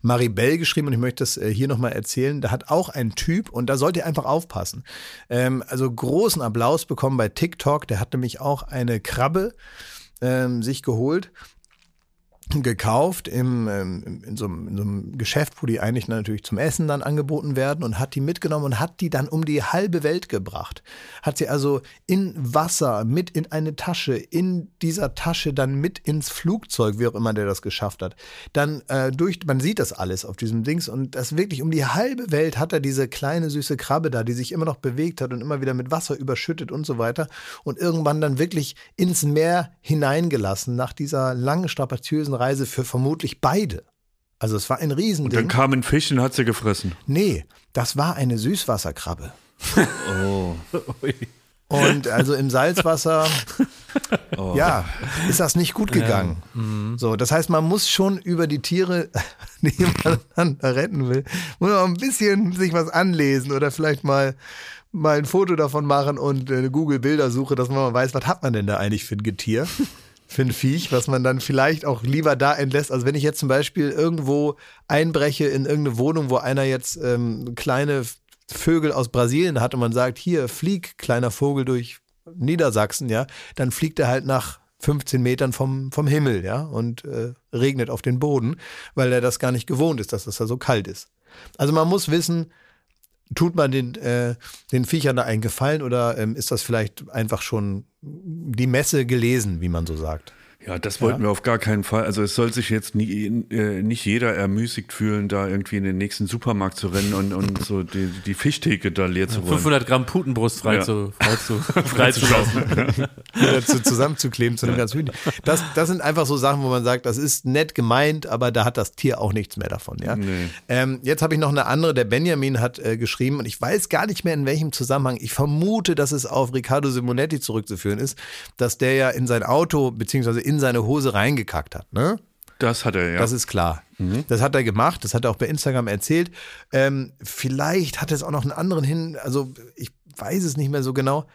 Maribel geschrieben und ich möchte das äh, hier nochmal erzählen. Da hat auch ein Typ und da sollt ihr einfach aufpassen. Ähm, also großen Applaus bekommen bei TikTok. Der hat nämlich auch eine Krabbe ähm, sich geholt gekauft im, ähm, in, so einem, in so einem Geschäft, wo die eigentlich natürlich zum Essen dann angeboten werden und hat die mitgenommen und hat die dann um die halbe Welt gebracht. Hat sie also in Wasser mit in eine Tasche, in dieser Tasche dann mit ins Flugzeug, wie auch immer der das geschafft hat. Dann äh, durch, man sieht das alles auf diesem Dings und das wirklich um die halbe Welt hat er diese kleine süße Krabbe da, die sich immer noch bewegt hat und immer wieder mit Wasser überschüttet und so weiter und irgendwann dann wirklich ins Meer hineingelassen nach dieser langen strapaziösen Reise für vermutlich beide. Also es war ein Und dann Riesending. kam ein Fisch und hat sie gefressen. Nee, das war eine Süßwasserkrabbe. Oh. <laughs> Und also im Salzwasser, ja, ist das nicht gut gegangen. So, das heißt, man muss schon über die Tiere, <laughs> die man dann <laughs> retten will, muss man ein bisschen sich was anlesen oder vielleicht mal mal ein Foto davon machen und eine Google-Bildersuche, dass man mal weiß, was hat man denn da eigentlich für ein Getier, für ein Viech, was man dann vielleicht auch lieber da entlässt. Also wenn ich jetzt zum Beispiel irgendwo einbreche in irgendeine Wohnung, wo einer jetzt ähm, kleine Vögel aus Brasilien hat und man sagt, hier, flieg, kleiner Vogel durch Niedersachsen, ja, dann fliegt er halt nach 15 Metern vom, vom Himmel, ja, und äh, regnet auf den Boden, weil er das gar nicht gewohnt ist, dass es da so kalt ist. Also man muss wissen, tut man den, äh, den Viechern da einen Gefallen oder ähm, ist das vielleicht einfach schon die Messe gelesen, wie man so sagt? Ja, das wollten wir auf gar keinen Fall. Also es soll sich jetzt nie, äh, nicht jeder ermüßigt fühlen, da irgendwie in den nächsten Supermarkt zu rennen und, und so die, die Fischtheke da leer zu räumen. 500 Gramm Putenbrust frei Ja. zu, frei zu, <laughs> frei zu lassen. Oder <laughs> zu, zusammenzukleben zu einem ganz Hühnchen. Das, das sind einfach so Sachen, wo man sagt, das ist nett gemeint, aber da hat das Tier auch nichts mehr davon. Ja? Nee. Ähm, jetzt habe ich noch eine andere, der Benjamin hat äh, geschrieben und ich weiß gar nicht mehr in welchem Zusammenhang. Ich vermute, dass es auf Riccardo Simonetti zurückzuführen ist, dass der ja in sein Auto beziehungsweise in seine Hose reingekackt hat. Ne? Das hat er, ja. Das ist klar. Das hat er gemacht, das hat er auch bei Instagram erzählt. Ähm, vielleicht hat es auch noch einen anderen hin, also ich weiß es nicht mehr so genau.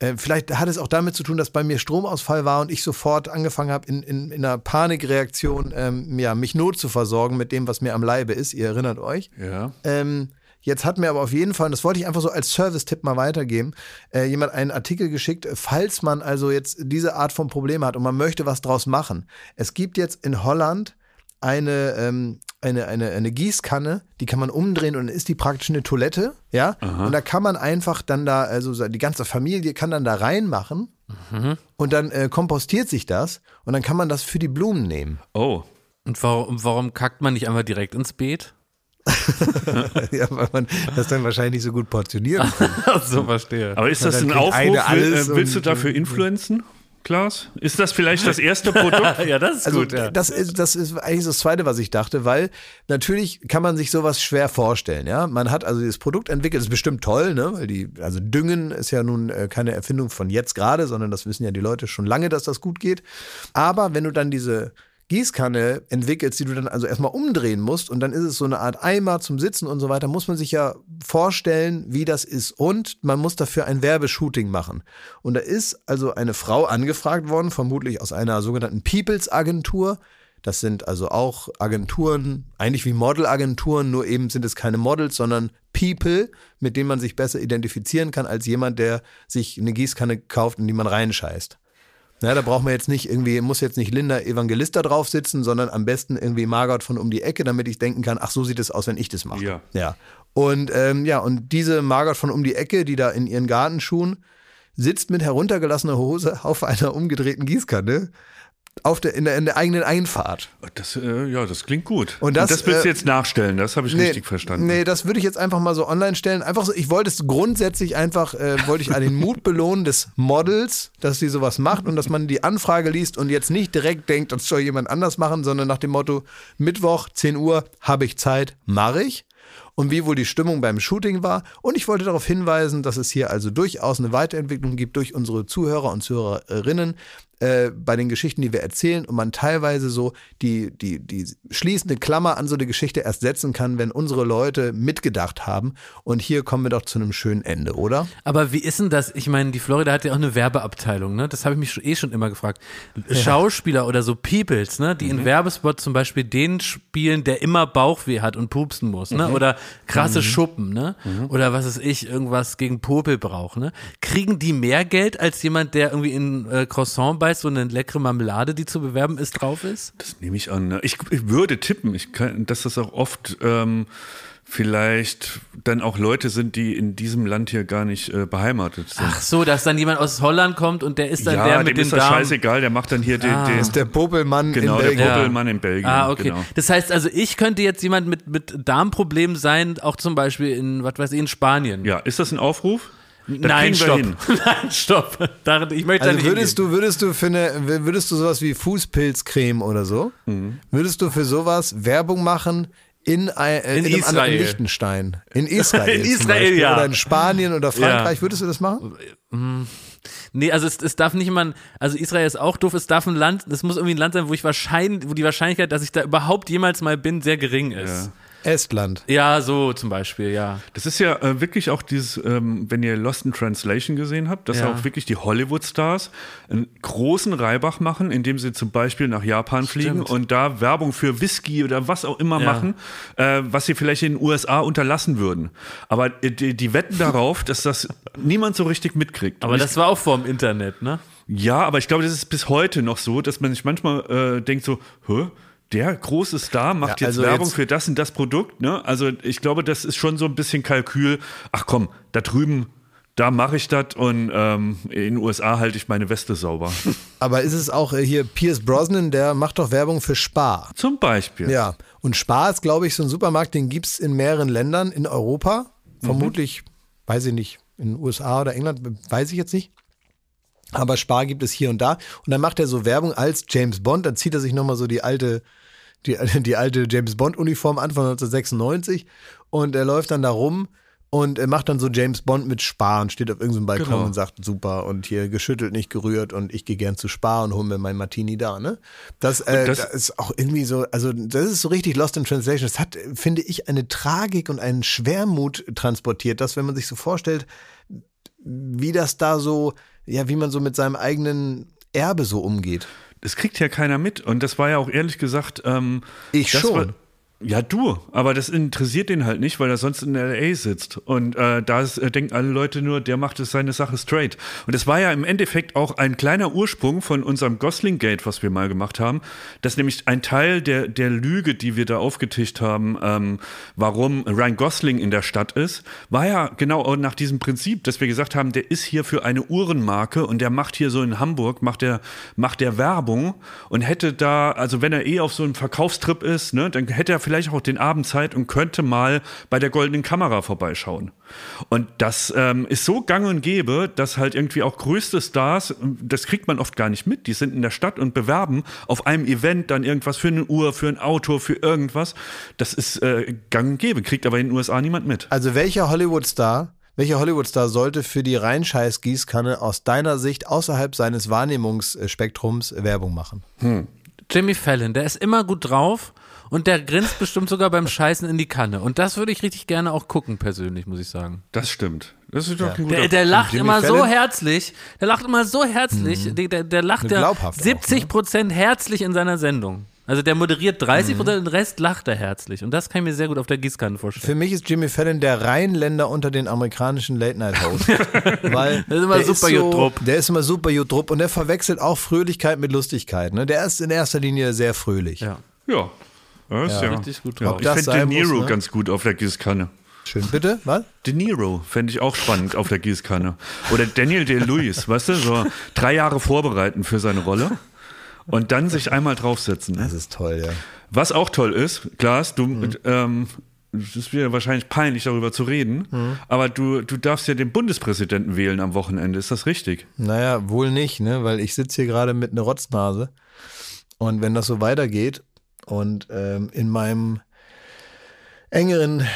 Äh, vielleicht hat es auch damit zu tun, dass bei mir Stromausfall war und ich sofort angefangen habe, in, in, in einer Panikreaktion ähm, ja, mich not zu versorgen mit dem, was mir am Leibe ist. Ihr erinnert euch. ja. Ähm, jetzt hat mir aber auf jeden Fall, und das wollte ich einfach so als Service-Tipp mal weitergeben, äh, jemand einen Artikel geschickt, falls man also jetzt diese Art von Problem hat und man möchte was draus machen. Es gibt jetzt in Holland eine, ähm, eine, eine, eine Gießkanne, die kann man umdrehen und dann ist die praktisch eine Toilette, ja. Und da kann man einfach dann da, also die ganze Familie kann dann da reinmachen und dann äh, kompostiert sich das und dann kann man das für die Blumen nehmen. Oh. Und warum, warum kackt man nicht einfach direkt ins Beet? <laughs> ja, weil man das dann wahrscheinlich nicht so gut portionieren <laughs> kann. so verstehe. Aber ist das ein Aufruf? Will, äh, willst du dafür influenzen, Klaas? Ist das vielleicht das erste <laughs> Produkt? ja, das ist Also gut. Ja. das ist das ist eigentlich das Zweite, was ich dachte, weil natürlich kann man sich sowas schwer vorstellen. Ja, man hat also dieses Produkt entwickelt, das ist bestimmt toll, ne? Weil die also Düngen ist ja nun äh, keine Erfindung von jetzt gerade, sondern das wissen ja die Leute schon lange, dass das gut geht. Aber wenn du dann diese Gießkanne entwickelst, die du dann also erstmal umdrehen musst und dann ist es so eine Art Eimer zum Sitzen und so weiter, muss man sich ja vorstellen, wie das ist und man muss dafür ein Werbeshooting machen. Und da ist also eine Frau angefragt worden, vermutlich aus einer sogenannten Peoples Agentur. Das sind also auch Agenturen, eigentlich wie Modelagenturen, nur eben sind es keine Models, sondern People, mit denen man sich besser identifizieren kann als jemand, der sich eine Gießkanne kauft, in die man reinscheißt. Ja, da braucht man jetzt nicht irgendwie, muss jetzt nicht Linda Evangelista drauf sitzen, sondern am besten irgendwie Margot von um die Ecke, damit ich denken kann, ach, so sieht es aus, wenn ich das mache. Ja. Ja. Und ähm, ja, und diese Margot von um die Ecke, die da in ihren Gartenschuhen sitzt mit heruntergelassener Hose auf einer umgedrehten Gießkanne auf der, in, der, in der eigenen Einfahrt. Das, äh, ja, das klingt gut. Und das, willst du äh, jetzt nachstellen, das habe ich richtig verstanden. Nee, das würde ich jetzt einfach mal so online stellen. Einfach so, ich wollte es grundsätzlich einfach, äh, wollte ich an den Mut belohnen des Models, dass sie sowas macht und dass man die Anfrage liest und jetzt nicht direkt denkt, das soll jemand anders machen, sondern nach dem Motto, Mittwoch, 10 Uhr, habe ich Zeit, mache ich. Und wie wohl die Stimmung beim Shooting war. Und ich wollte darauf hinweisen, dass es hier also durchaus eine Weiterentwicklung gibt durch unsere Zuhörer und Zuhörerinnen äh, bei den Geschichten, die wir erzählen und man teilweise so die, die, die schließende Klammer an so eine Geschichte erst setzen kann, wenn unsere Leute mitgedacht haben. Und hier kommen wir doch zu einem schönen Ende, oder? Aber wie ist denn das? Ich meine, die Florida hat ja auch eine Werbeabteilung, ne? Das habe ich mich eh schon immer gefragt. Schauspieler oder so Peoples, ne? Die in Werbespots zum Beispiel den spielen, der immer Bauchweh hat und pupsen muss, ne? Oder krasse Schuppen, ne? Oder was ist ich, irgendwas gegen Popel braucht, ne? Kriegen die mehr Geld als jemand, der irgendwie in äh, Croissant beißt, so eine leckere Marmelade, die zu bewerben ist, drauf ist? Das nehme ich an. ne? Ich, ich würde tippen, ich kann, dass das auch oft ähm, vielleicht dann auch Leute sind, die in diesem Land hier gar nicht äh, beheimatet sind. Ach so, dass dann jemand aus Holland kommt und der ist dann ja, der dem mit den ist das scheißegal, der macht dann hier den, Ah. den Das ist der Popelmann genau, in der Belgien. Popelmann in Belgien. Ah, okay. Genau. Das heißt also, ich könnte jetzt jemand mit, mit Darmproblemen sein, auch zum Beispiel in, was weiß ich, in Spanien. Ja, ist das ein Aufruf? Das <laughs> Nein, stopp. hin. Nein, stopp. Da- Ich möchte da Also nicht würdest du, würdest du für eine, würdest du sowas wie Fußpilzcreme oder so, würdest du für sowas Werbung machen in, ein, äh, In in, einem Israel. anderen Liechtenstein? In Israel. <laughs> In Israel, Beispiel, ja. Oder in Spanien oder Frankreich. Ja. Würdest du das machen? Nee, also es, es darf nicht mal, also Israel ist auch doof, es darf ein Land, es muss irgendwie ein Land sein, wo ich wahrscheinlich, wo die Wahrscheinlichkeit, dass ich da überhaupt jemals mal bin, sehr gering ist. Estland. Ja, so zum Beispiel, ja. Das ist ja äh, wirklich auch dieses, ähm, wenn ihr Lost in Translation gesehen habt, dass Ja. auch wirklich die Hollywood-Stars einen großen Reibach machen, indem sie zum Beispiel nach Japan fliegen und da Werbung für Whisky oder was auch immer Ja. machen, äh, was sie vielleicht in den USA unterlassen würden. Aber äh, die, die wetten darauf, dass das niemand so richtig mitkriegt. Aber das war auch vorm Internet, ne? Ja, aber ich glaube, das ist bis heute noch so, dass man sich manchmal äh, denkt so, hä? Der große Star macht Ja, jetzt also Werbung jetzt- für das und das Produkt, ne? Also ich glaube, das ist schon so ein bisschen Kalkül. Ach komm, da drüben, da mache ich das und ähm, in den USA halte ich meine Weste sauber. <laughs> Aber ist es auch äh, hier Pierce Brosnan, der macht doch Werbung für Spar. Zum Beispiel. Ja. Und Spar ist, glaube ich, so ein Supermarkt, den gibt es in mehreren Ländern in Europa. Vermutlich, weiß ich nicht, in den USA oder England, weiß ich jetzt nicht. Aber Spar gibt es hier und da. Und dann macht er so Werbung als James Bond. Dann zieht er sich nochmal so die alte, die, <laughs> die alte James Bond-Uniform an von 1996. Und er läuft dann da rum und er macht dann so James Bond mit Spar und steht auf irgendeinem Balkon Genau. und sagt, super, und hier geschüttelt, nicht gerührt und ich gehe gern zu Spar und hole mir mein Martini da, ne? Das, äh, das- das ist auch irgendwie so, also das ist so richtig Lost in Translation. Es hat, finde ich, eine Tragik und einen Schwermut transportiert, dass wenn man sich so vorstellt, wie das da so, ja, wie man so mit seinem eigenen Erbe so umgeht. Das kriegt ja keiner mit. Und das war ja auch ehrlich gesagt. Ähm, Ich das schon. War, Ja, du, aber das interessiert den halt nicht, weil er sonst in LA sitzt. Und äh, da ist, äh, denken alle Leute nur, der macht es seine Sache straight. Und es war ja im Endeffekt auch ein kleiner Ursprung von unserem Gosling-Gate, was wir mal gemacht haben. dass nämlich ein Teil der, der Lüge, die wir da aufgetischt haben, ähm, warum Ryan Gosling in der Stadt ist, war ja genau nach diesem Prinzip, dass wir gesagt haben, der ist hier für eine Uhrenmarke und der macht hier so in Hamburg, macht der, macht der Werbung und hätte da, also wenn er eh auf so einem Verkaufstrip ist, ne, dann hätte er vielleicht auch den Abend Zeit und könnte mal bei der goldenen Kamera vorbeischauen. Und das ähm, ist so gang und gäbe, dass halt irgendwie auch größte Stars, das kriegt man oft gar nicht mit, die sind in der Stadt und bewerben auf einem Event dann irgendwas für eine Uhr, für ein Auto, für irgendwas. Das ist äh, gang und gäbe, kriegt aber in den USA niemand mit. Also welcher Hollywood-Star, welcher Hollywood-Star sollte für die Reinscheiß-Gießkanne aus deiner Sicht außerhalb seines Wahrnehmungsspektrums Werbung machen? Jimmy Fallon, der ist immer gut drauf und der grinst bestimmt sogar beim Scheißen in die Kanne. Und das würde ich richtig gerne auch gucken, persönlich, muss ich sagen. Das stimmt. Das ist doch ein guter Der, der lacht Jimmy immer so Fallon? herzlich. Der lacht immer so herzlich. Der, der, der lacht ja Glaubhaft auch, 70 Prozent herzlich in seiner Sendung. Also der moderiert 30 Prozent, den Rest lacht er herzlich. Und das kann ich mir sehr gut auf der Gießkanne vorstellen. Für mich ist Jimmy Fallon der Rheinländer unter den amerikanischen Late-Night-Hosts. <laughs> weil Der ist immer der super so, gut drupp. Der ist immer super gut drupp und der verwechselt auch Fröhlichkeit mit Lustigkeit. Ne? Der ist in erster Linie sehr fröhlich. Ja. Ja. Das ist ja. Richtig gut Ja, drauf. ich das fände De Niro muss, ne? ganz gut auf der Gießkanne. Schön. Bitte? Was? De Niro fände ich auch spannend auf der Gießkanne. Oder Daniel Day-Lewis, <laughs> weißt du, so drei Jahre vorbereiten für seine Rolle und dann sich einmal draufsetzen. Das ist toll, ja. Was auch toll ist, Klaas, du, ähm, es ist wieder wahrscheinlich peinlich, darüber zu reden, aber du, du darfst ja den Bundespräsidenten wählen am Wochenende, ist das richtig? Naja, wohl nicht, ne? weil ich sitze hier gerade mit einer Rotznase. Und wenn das so weitergeht und ähm, in meinem engeren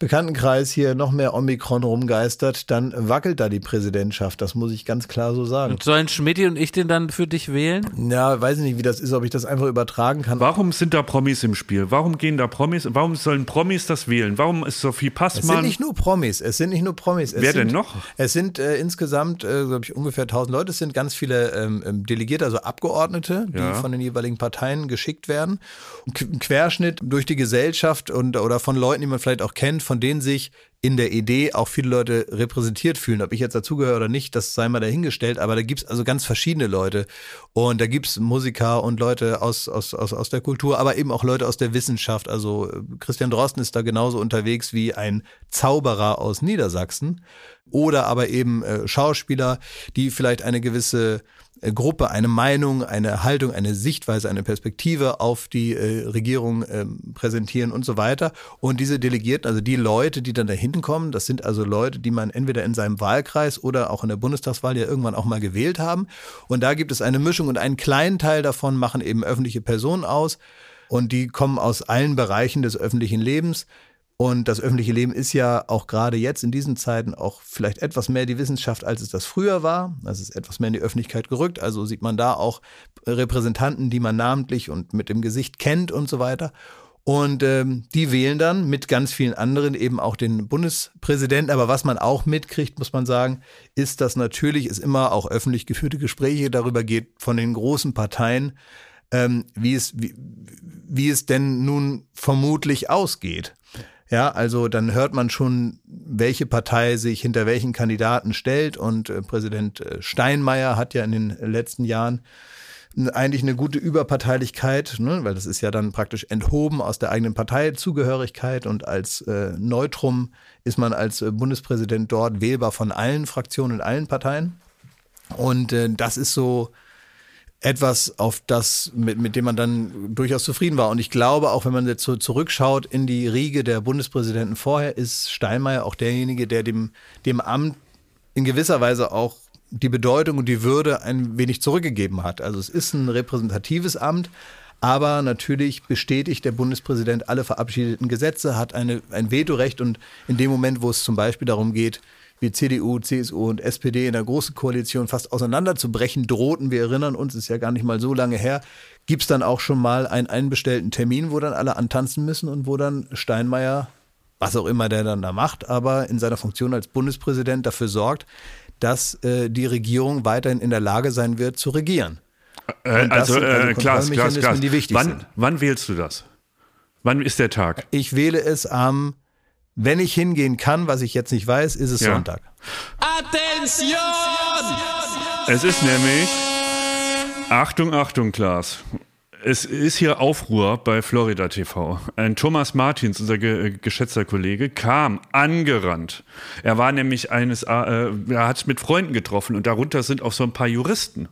Bekanntenkreis hier noch mehr Omikron rumgeistert, dann wackelt da die Präsidentschaft. Das muss ich ganz klar so sagen. Und sollen Schmidti und ich den dann für dich wählen? Ja, weiß ich nicht, wie das ist, ob ich das einfach übertragen kann. Warum sind da Promis im Spiel? Warum gehen da Promis? Warum sollen Promis das wählen? Warum ist Sophie Es sind Passmann? nicht nur Promis, es sind nicht nur Promis. Es Wer sind, denn noch? Es sind äh, insgesamt, äh, glaube ich, ungefähr 1000 Leute. Es sind ganz viele ähm, ähm, Delegierte, also Abgeordnete, die Ja. von den jeweiligen Parteien geschickt werden. Ein Querschnitt durch die Gesellschaft und oder von Leuten, die man vielleicht auch kennt, von denen sich in der Idee auch viele Leute repräsentiert fühlen. Ob ich jetzt dazugehöre oder nicht, das sei mal dahingestellt, aber da gibt's also ganz verschiedene Leute. Und da gibt's Musiker und Leute aus, aus, aus, aus der Kultur, aber eben auch Leute aus der Wissenschaft. Also äh, Christian Drosten ist da genauso unterwegs wie ein Zauberer aus Niedersachsen. Oder aber eben äh, Schauspieler, die vielleicht eine gewisse Gruppe, eine Meinung, eine Haltung, eine Sichtweise, eine Perspektive auf die äh, Regierung ähm, präsentieren und so weiter. Und diese Delegierten, also die Leute, die dann da hinten kommen, das sind also Leute, die man entweder in seinem Wahlkreis oder auch in der Bundestagswahl ja irgendwann auch mal gewählt haben. Und da gibt es eine Mischung und einen kleinen Teil davon machen eben öffentliche Personen aus. Und die kommen aus allen Bereichen des öffentlichen Lebens. Und das öffentliche Leben ist ja auch gerade jetzt in diesen Zeiten auch vielleicht etwas mehr die Wissenschaft, als es das früher war. Es ist etwas mehr in die Öffentlichkeit gerückt. Also sieht man da auch Repräsentanten, die man namentlich und mit dem Gesicht kennt und so weiter. Und ähm, die wählen dann mit ganz vielen anderen eben auch den Bundespräsidenten. Aber was man auch mitkriegt, muss man sagen, ist, dass natürlich es immer auch öffentlich geführte Gespräche darüber geht von den großen Parteien, ähm, wie, es, wie, wie es denn nun vermutlich ausgeht. Ja, also dann hört man schon, welche Partei sich hinter welchen Kandidaten stellt. Und äh, Präsident äh, Steinmeier hat ja in den letzten Jahren eigentlich eine gute Überparteilichkeit, ne, weil das ist ja dann praktisch enthoben aus der eigenen Parteizugehörigkeit und als äh, Neutrum ist man als äh, Bundespräsident dort wählbar von allen Fraktionen und allen Parteien. Und äh, das ist so etwas, auf das, mit, mit dem man dann durchaus zufrieden war. Und ich glaube, auch wenn man jetzt so zurückschaut in die Riege der Bundespräsidenten vorher, ist Steinmeier auch derjenige, der dem, dem Amt in gewisser Weise auch die Bedeutung und die Würde ein wenig zurückgegeben hat. Also es ist ein repräsentatives Amt, aber natürlich bestätigt der Bundespräsident alle verabschiedeten Gesetze, hat eine, ein Vetorecht und in dem Moment, wo es zum Beispiel darum geht, wie CDU, CSU und SPD in der großen Koalition fast auseinanderzubrechen drohten, wir erinnern uns, ist ja gar nicht mal so lange her, gibt's dann auch schon mal einen einbestellten Termin, wo dann alle antanzen müssen und wo dann Steinmeier, was auch immer der dann da macht, aber in seiner Funktion als Bundespräsident dafür sorgt, dass äh, die Regierung weiterhin in der Lage sein wird zu regieren. Äh, Und das also, sind also äh, Kontrollmechanismen, Klaas. die wichtig wann, sind. wann wählst du das? Wann ist der Tag? Ich wähle es am, wenn ich hingehen kann, was ich jetzt nicht weiß, ist es Ja. Sonntag. Es ist nämlich, Achtung, Achtung, Klaas. Es ist hier Aufruhr bei Florida TV. Ein Thomas Martins, unser ge geschätzter Kollege, kam angerannt. Er war nämlich eines, äh, er hat sich mit Freunden getroffen und darunter sind auch so ein paar Juristen.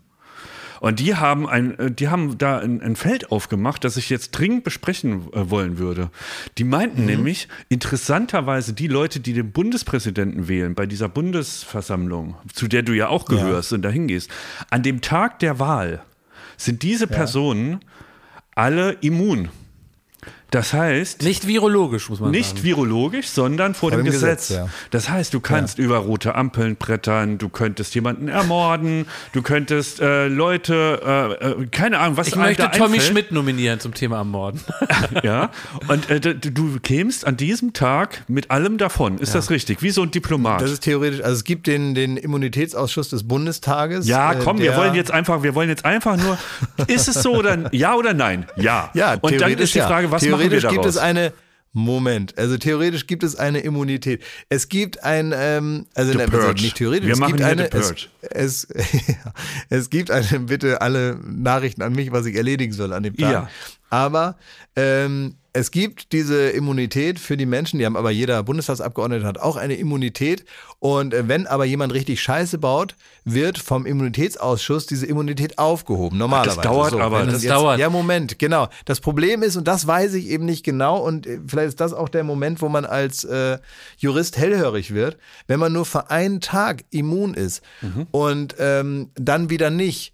Und die haben ein, äh, die haben da ein, ein Feld aufgemacht, das ich jetzt dringend besprechen äh, wollen würde. Die meinten nämlich, interessanterweise die Leute, die den Bundespräsidenten wählen bei dieser Bundesversammlung, zu der du ja auch gehörst und dahin gehst, an dem Tag der Wahl sind diese Personen alle immun. Das heißt, Nicht virologisch, muss man nicht sagen. virologisch, sondern vor, dem, dem Gesetz. Gesetz, ja. Das heißt, du kannst über rote Ampeln brettern, du könntest jemanden ermorden, du könntest äh, Leute, äh, äh, keine Ahnung, was Ich möchte da Tommy einfällt. Schmidt nominieren zum Thema Ermorden. <laughs> Ja, und äh, du kämst an diesem Tag mit allem davon. Ist das richtig? Wie so ein Diplomat. Das ist theoretisch, also es gibt den, den Immunitätsausschuss des Bundestages. ja, äh, komm, wir wollen jetzt einfach, wir wollen jetzt einfach nur, <laughs> ist es so oder ja oder nein? Ja. Ja, und dann ist die ja. Frage, was machen wir theoretisch gibt es eine Moment, also theoretisch gibt es eine Immunität. Es gibt ein, ähm, also The ne, also Purge. nicht theoretisch, Wir es machen gibt eine, The Purge. es, es, <laughs> es gibt eine, bitte alle Nachrichten an mich, was ich erledigen soll an dem Tag. Ja. Aber ähm, es gibt diese Immunität für die Menschen, die haben aber jeder Bundestagsabgeordnete hat auch eine Immunität. Und äh, wenn aber jemand richtig Scheiße baut, wird vom Immunitätsausschuss diese Immunität aufgehoben. Normalerweise. dauert aber. wenn Das jetzt, dauert. Ja, Moment, genau. Das Problem ist, und das weiß ich eben nicht genau, und äh, vielleicht ist das auch der Moment, wo man als äh, Jurist hellhörig wird, wenn man nur für einen Tag immun ist und ähm, dann wieder nicht,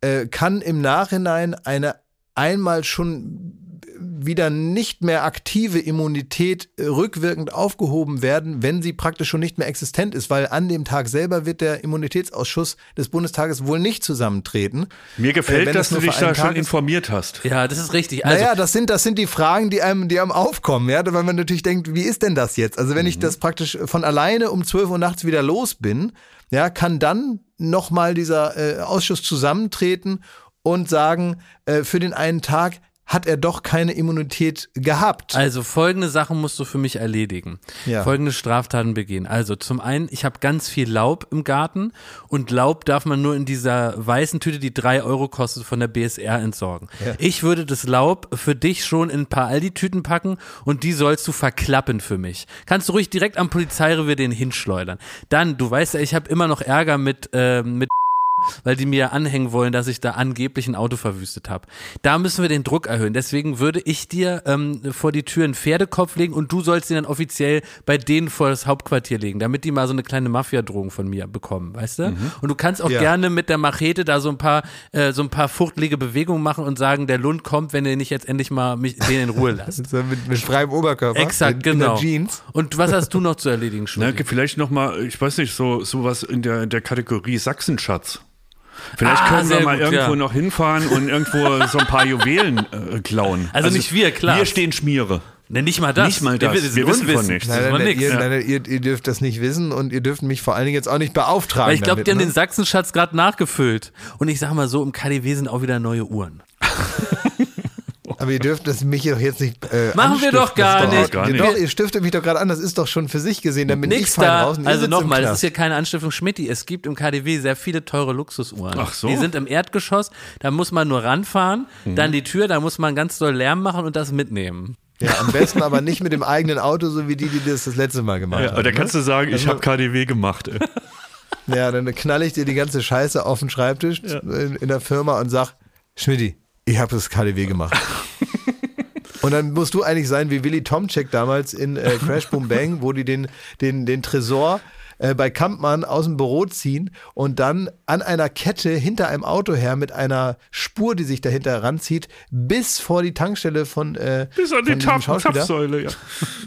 äh, kann im Nachhinein eine einmal schon wieder nicht mehr aktive Immunität äh, rückwirkend aufgehoben werden, wenn sie praktisch schon nicht mehr existent ist, weil an dem Tag selber wird der Immunitätsausschuss des Bundestages wohl nicht zusammentreten. Mir Äh, gefällt, wenn dass du dich da schon Tag ist. informiert hast. Ja, das ist richtig. Also, naja, das sind, das sind die Fragen, die einem, die einem aufkommen, ja, weil man natürlich denkt, wie ist denn das jetzt? Also wenn ich das praktisch von alleine um 12 Uhr nachts wieder los bin, ja, kann dann nochmal dieser äh, Ausschuss zusammentreten und sagen, äh, für den einen Tag hat er doch keine Immunität gehabt. Also folgende Sachen musst du für mich erledigen. Ja. Folgende Straftaten begehen. Also zum einen, ich habe ganz viel Laub im Garten und Laub darf man nur in dieser weißen Tüte, die drei Euro kostet, von der BSR entsorgen. Ich würde das Laub für dich schon in ein paar Aldi-Tüten packen und die sollst du verklappen für mich. Kannst du ruhig direkt am Polizeirevier den hinschleudern. Dann, du weißt ja, ich habe immer noch Ärger mit, äh, mit weil die mir anhängen wollen, dass ich da angeblich ein Auto verwüstet habe. Da müssen wir den Druck erhöhen. Deswegen würde ich dir ähm, vor die Tür einen Pferdekopf legen und du sollst ihn dann offiziell bei denen vor das Hauptquartier legen, damit die mal so eine kleine Mafia-Drohung von mir bekommen, weißt du? Und du kannst auch Ja. gerne mit der Machete da so ein paar äh, so ein paar fuchtelige Bewegungen machen und sagen, der Lund kommt, wenn ihr nicht jetzt endlich mal mich den in Ruhe lasst. <laughs> So mit, mit freiem Oberkörper. Exakt, in, in genau. der Jeans. Und was hast du noch zu erledigen, <laughs> Schmidt? vielleicht noch mal, ich weiß nicht, so sowas in der, der Kategorie Sachsenschatz. Vielleicht Ah, können wir mal gut, irgendwo ja. noch hinfahren und irgendwo so ein paar <laughs> Juwelen äh, klauen. Also nicht wir, klar. Wir stehen Schmiere. Ne, nicht mal das. Nicht mal das. Wir, Wir wissen von nichts. Nein, nein, nix. ihr, Ja. nein, nein, ihr, ihr dürft das nicht wissen und ihr dürft mich vor allen Dingen jetzt auch nicht beauftragen. Weil ich glaube, die haben ne? den Sachsenschatz gerade nachgefüllt. Und ich sag mal so, im KDW sind auch wieder neue Uhren. <laughs> Aber ihr dürft das mich doch jetzt nicht. Äh, Machen wir doch gar nicht. Gar ihr, nicht. Doch, ihr stiftet mich doch gerade an, das ist doch schon für sich gesehen. Dann bin ich Nix fein da. raus. Also nochmal, das ist hier keine Anstiftung Schmidti. Es gibt im KDW sehr viele teure Luxusuhren. Ach so. Die sind im Erdgeschoss, da muss man nur ranfahren, Mhm. dann die Tür, da muss man ganz doll Lärm machen und das mitnehmen. Ja, am besten aber nicht mit dem eigenen Auto, so wie die, die das das letzte Mal gemacht Ja, haben. aber da ne? kannst du sagen, ich Also- habe KDW gemacht. Ey. Ja, dann knall ich dir die ganze Scheiße auf den Schreibtisch in, in der Firma und sag, Schmidti, ich habe das KDW gemacht. <laughs> Und dann musst du eigentlich sein wie Willy Tomczek damals in äh, Crash Boom Bang, wo die den, den, den Tresor äh, bei Kampmann aus dem Büro ziehen und dann an einer Kette hinter einem Auto her mit einer Spur, die sich dahinter ranzieht, bis vor die Tankstelle von äh, Bis an die. Tapfsäule, ja.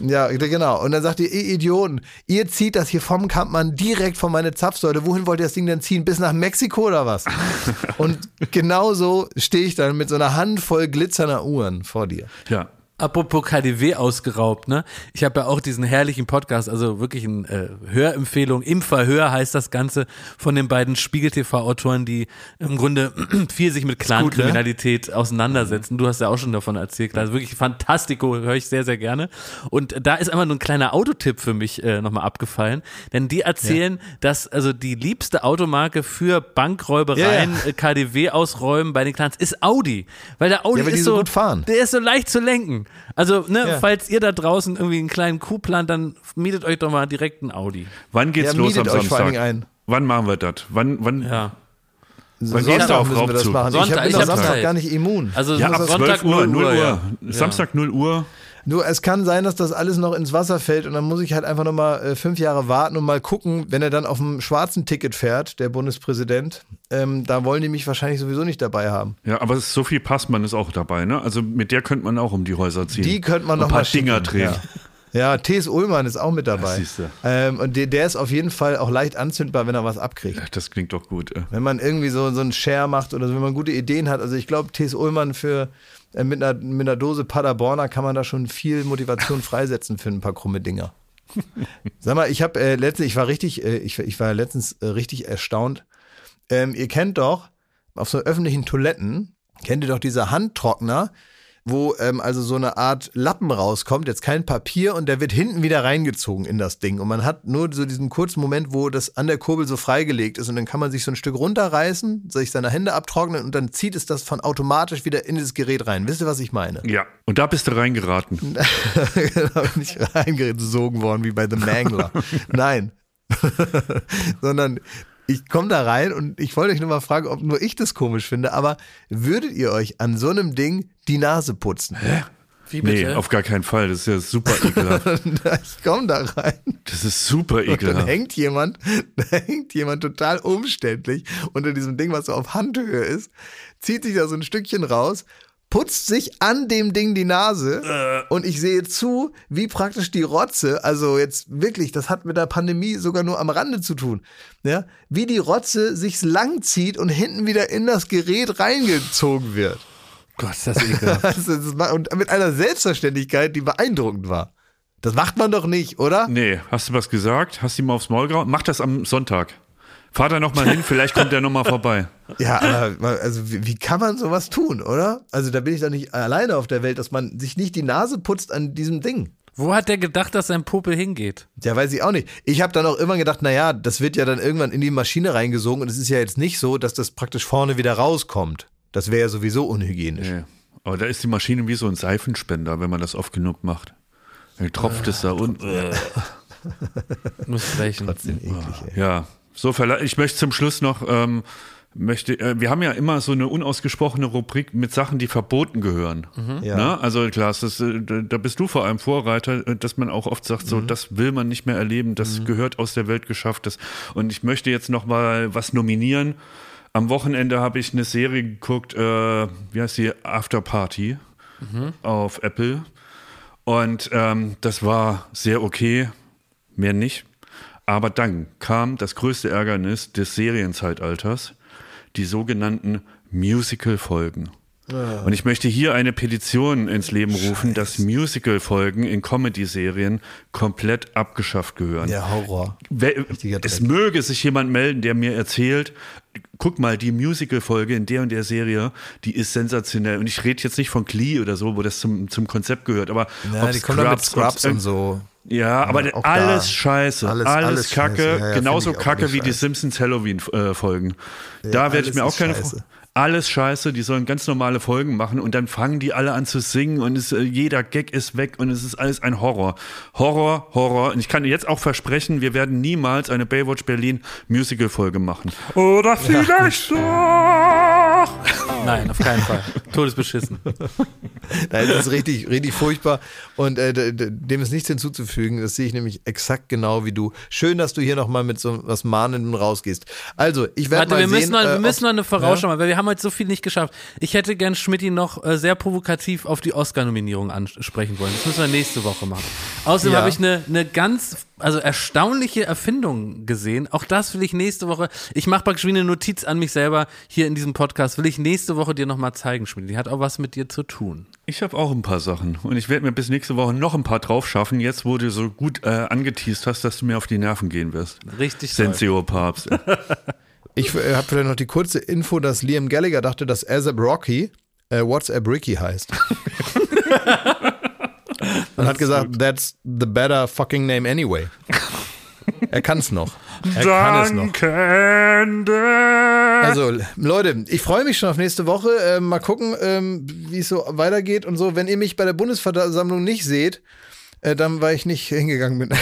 <laughs> Ja, genau. Und dann sagt ihr, ihr Idioten, ihr zieht das hier vom Kampmann direkt von meine Zapfsäule. Wohin wollt ihr das Ding denn ziehen? Bis nach Mexiko oder was? <laughs> Und genauso stehe ich dann mit so einer Handvoll glitzernder Uhren vor dir. Ja. Apropos KDW ausgeraubt, ne? Ich habe ja auch diesen herrlichen Podcast, also wirklich eine äh, Hörempfehlung. Im Verhör heißt das Ganze von den beiden Spiegel-TV-Autoren, die im Grunde <clears throat> viel sich mit Clankriminalität auseinandersetzen. Du hast ja auch schon davon erzählt, klar. Wirklich Fantastico, höre ich sehr, sehr gerne. Und da ist einfach nur ein kleiner Autotipp für mich äh, nochmal abgefallen. Denn die erzählen, dass also die liebste Automarke für Bankräubereien, Ja, ja. äh, KDW ausräumen bei den Clans ist Audi. Weil der Audi Ja, ist so so gut fahren. der ist so leicht zu lenken. Also, ne, Ja. falls ihr da draußen irgendwie einen kleinen Coup plant, dann mietet euch doch mal direkt ein Audi. Wann geht's Ja, los am euch vor allen Samstag? Ein. Wann machen wir das? Wann, wann, Ja. Wann gehst du auf Raubzug? ich bin hab Samstag Zeit. gar nicht immun. Also Ja, ab Sonntag 12 Uhr, 0 Uhr. ja. Samstag 0 Uhr. Nur es kann sein, dass das alles noch ins Wasser fällt und dann muss ich halt einfach nochmal äh, fünf Jahre warten und mal gucken, wenn er dann auf dem schwarzen Ticket fährt, der Bundespräsident, ähm, da wollen die mich wahrscheinlich sowieso nicht dabei haben. Ja, aber Sophie Passmann ist auch dabei, ne? Also mit der könnte man auch um die Häuser ziehen. Die könnte man noch ein paar mal. Dinger drehen. Ja. Ja, T.S. Ullmann ist auch mit dabei. Ähm, und der, der ist auf jeden Fall auch leicht anzündbar, wenn er was abkriegt. Das klingt doch gut. äh. Wenn man irgendwie so, so einen Share macht oder so, wenn man gute Ideen hat. Also ich glaube, T.S. Ullmann für mit, einer, mit einer Dose Paderborner kann man da schon viel Motivation <laughs> freisetzen für ein paar krumme Dinger. Sag mal, ich habe äh, letztens, ich war richtig, äh, ich, ich war letztens äh, richtig erstaunt. Ähm, ihr kennt doch auf so öffentlichen Toiletten, kennt ihr doch diese Handtrockner, wo ähm, also so eine Art Lappen rauskommt, jetzt kein Papier und der wird hinten wieder reingezogen in das Ding. Und man hat nur so diesen kurzen Moment, wo das an der Kurbel so freigelegt ist und dann kann man sich so ein Stück runterreißen, sich seine Hände abtrocknen und dann zieht es das von automatisch wieder in dieses Gerät rein. Wisst ihr, was ich meine? Ja, und da bist du reingeraten. <laughs> da bin ich reingesogen worden wie bei The Mangler. <laughs> Nein. <laughs> Sondern ich komme da rein und ich wollte euch nur mal fragen, ob nur ich das komisch finde, aber würdet ihr euch an so einem Ding die Nase putzen? Wie Nee, bitte? auf gar keinen Fall. Das ist ja super <laughs> ekelhaft. ich komme da rein Das ist super und dann ekelhaft. hängt jemand, <laughs> da hängt jemand total umständlich unter diesem Ding, was so auf Handhöhe ist, zieht sich da so ein Stückchen raus, putzt sich an dem Ding die Nase und ich sehe zu, wie praktisch die Rotze, also jetzt wirklich, das hat mit der Pandemie sogar nur am Rande zu tun, ja, wie die Rotze sich lang zieht und hinten wieder in das Gerät reingezogen wird. Gott, ist <laughs> das ekelhaft. Das war- und mit einer Selbstverständlichkeit, die beeindruckend war. Das macht man doch nicht, oder? Nee, hast du was gesagt? Hast du ihm aufs Maul gehauen? Mach das am Sonntag. Fahr da nochmal hin, vielleicht kommt er nochmal vorbei. <laughs> Ja, aber also wie, wie kann man sowas tun, oder? Also da bin ich doch nicht alleine auf der Welt, dass man sich nicht die Nase putzt an diesem Ding. Wo hat der gedacht, dass sein Popel hingeht? Ja, weiß ich auch nicht. Ich habe dann auch immer gedacht, naja, das wird ja dann irgendwann in die Maschine reingesogen und es ist ja jetzt nicht so, dass das praktisch vorne wieder rauskommt. Das wäre ja sowieso unhygienisch. Nee. Aber da ist die Maschine wie so ein Seifenspender, wenn man das oft genug macht. Dann tropft es da unten. <laughs> Muss brechen. Trotzdem eklig, ey. Ja, so ich möchte zum Schluss noch, ähm, möchte, äh, wir haben ja immer so eine unausgesprochene Rubrik mit Sachen, die verboten gehören. Ja. Ne? Also klar, das, äh, da bist du vor allem Vorreiter, äh, dass man auch oft sagt, so, das will man nicht mehr erleben, das gehört aus der Welt geschafft. Das, und ich möchte jetzt noch mal was nominieren. Am Wochenende habe ich eine Serie geguckt, äh, wie heißt die? After Party auf Apple. Und ähm, das war sehr okay, mehr nicht. Aber dann kam das größte Ärgernis des Serienzeitalters, die sogenannten Musical-Folgen. Und ich möchte hier eine Petition ins Leben rufen, dass Musical-Folgen in Comedy-Serien komplett abgeschafft gehören. Ja, Horror. Richtiger es Dreck. möge sich jemand melden, der mir erzählt, guck mal, die Musical-Folge in der und der Serie, die ist sensationell. Und ich rede jetzt nicht von Glee oder so, wo das zum, zum Konzept gehört, aber Ja, die dann mit Scrubs, und so. Ja, aber auch alles da. scheiße. Alles- Alles, alles Kacke. scheiße. Ja, ja, genauso Kacke wie die scheiße. Simpsons Halloween-Folgen. da werde ich mir auch keine. scheiße. Alles scheiße, die sollen ganz normale Folgen machen und dann fangen die alle an zu singen und es, äh, jeder Gag ist weg und es ist alles ein Horror. Horror, Horror. Und ich kann jetzt auch versprechen, wir werden niemals eine Baywatch Berlin Musical-Folge machen. Oder vielleicht doch. Nein, auf keinen Fall. Todesbeschissen. Nein, das ist richtig, richtig furchtbar. Und äh, dem ist nichts hinzuzufügen. Das sehe ich nämlich exakt genau wie du. Schön, dass du hier nochmal mit so was Mahnendem rausgehst. Also, ich werde Warte, mal wir müssen, sehen, noch, wir äh, müssen noch eine Vorausschau machen, weil wir haben heute so viel nicht geschafft. Ich hätte gern Schmidti noch äh, sehr provokativ auf die Oscar-Nominierung ansprechen wollen. Das müssen wir nächste Woche machen. Außerdem Ja. habe ich eine, eine ganz, also erstaunliche Erfindung gesehen. Auch das will ich nächste Woche, ich mache praktisch wie eine Notiz an mich selber hier in diesem Podcast, will ich nächste Woche dir nochmal zeigen, Schmidt. Die hat auch was mit dir zu tun. Ich habe auch ein paar Sachen und ich werde mir bis nächste Woche noch ein paar drauf schaffen, jetzt wo du so gut äh, angeteased hast, dass du mir auf die Nerven gehen wirst. Richtig toll. Senseo Papst. <laughs> Ich äh, habe vielleicht noch die kurze Info, dass Liam Gallagher dachte, dass ASAP Rocky äh, WhatsApp Ricky heißt. <laughs> Und hat gesagt, that's the better fucking name anyway. Er kann es noch. Er kann es noch. Also, Leute, ich freue mich schon auf nächste Woche. Ähm, mal gucken, ähm, wie es so weitergeht und so. Wenn ihr mich bei der Bundesversammlung nicht seht, äh, dann weil ich nicht hingegangen bin. <laughs>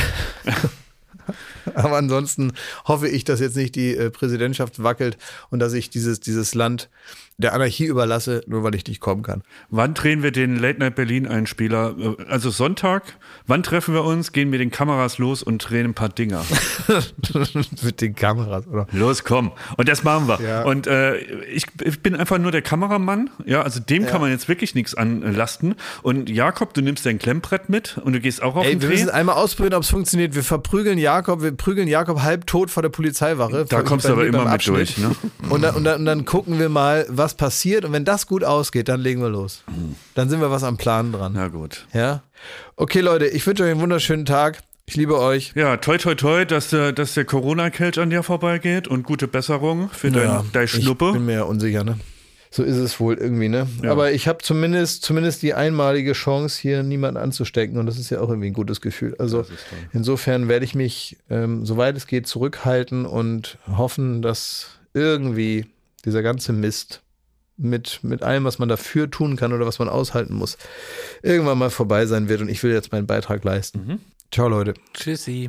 Aber ansonsten hoffe ich, dass jetzt nicht die äh, Präsidentschaft wackelt und dass ich dieses, dieses Land der Anarchie überlasse, nur weil ich nicht kommen kann. Wann drehen wir den Late Night Berlin Einspieler? Äh, Also Sonntag? Wann treffen wir uns? Gehen mit den Kameras los und drehen ein paar Dinger. <laughs> Mit den Kameras, oder? Los, komm. Und das machen wir. Ja. Und äh, ich, ich bin einfach nur der Kameramann. Ja, also dem kann man jetzt wirklich nichts anlasten. Und Jakob, du nimmst dein Klemmbrett mit und du gehst auch auf Ey, den wir Dreh. müssen einmal ausprobieren, ob es funktioniert. Wir verprügeln Jakob, wir prügeln Jakob halb tot vor der Polizeiwache. Da kommst du aber immer mit durch, ne? Und dann, und, dann, und dann gucken wir mal, was passiert. Und wenn das gut ausgeht, dann legen wir los. Dann sind wir was am Plan dran. Na gut. Ja? Okay, Leute, ich wünsche euch einen wunderschönen Tag. Ich liebe euch. Ja, toi toi toi, dass, der- dass der Corona-Kelch an dir vorbeigeht und gute Besserung für dein, dein Ich Schnuppe. bin mir ja unsicher, ne? So ist es wohl irgendwie, ne? Ja. Aber ich habe zumindest, zumindest die einmalige Chance, hier niemanden anzustecken. Und das ist ja auch irgendwie ein gutes Gefühl. Also insofern werde ich mich, ähm, soweit es geht, zurückhalten und hoffen, dass irgendwie dieser ganze Mist mit, mit allem, was man dafür tun kann oder was man aushalten muss, irgendwann mal vorbei sein wird. Und ich will jetzt meinen Beitrag leisten. Ciao, Leute. Tschüssi.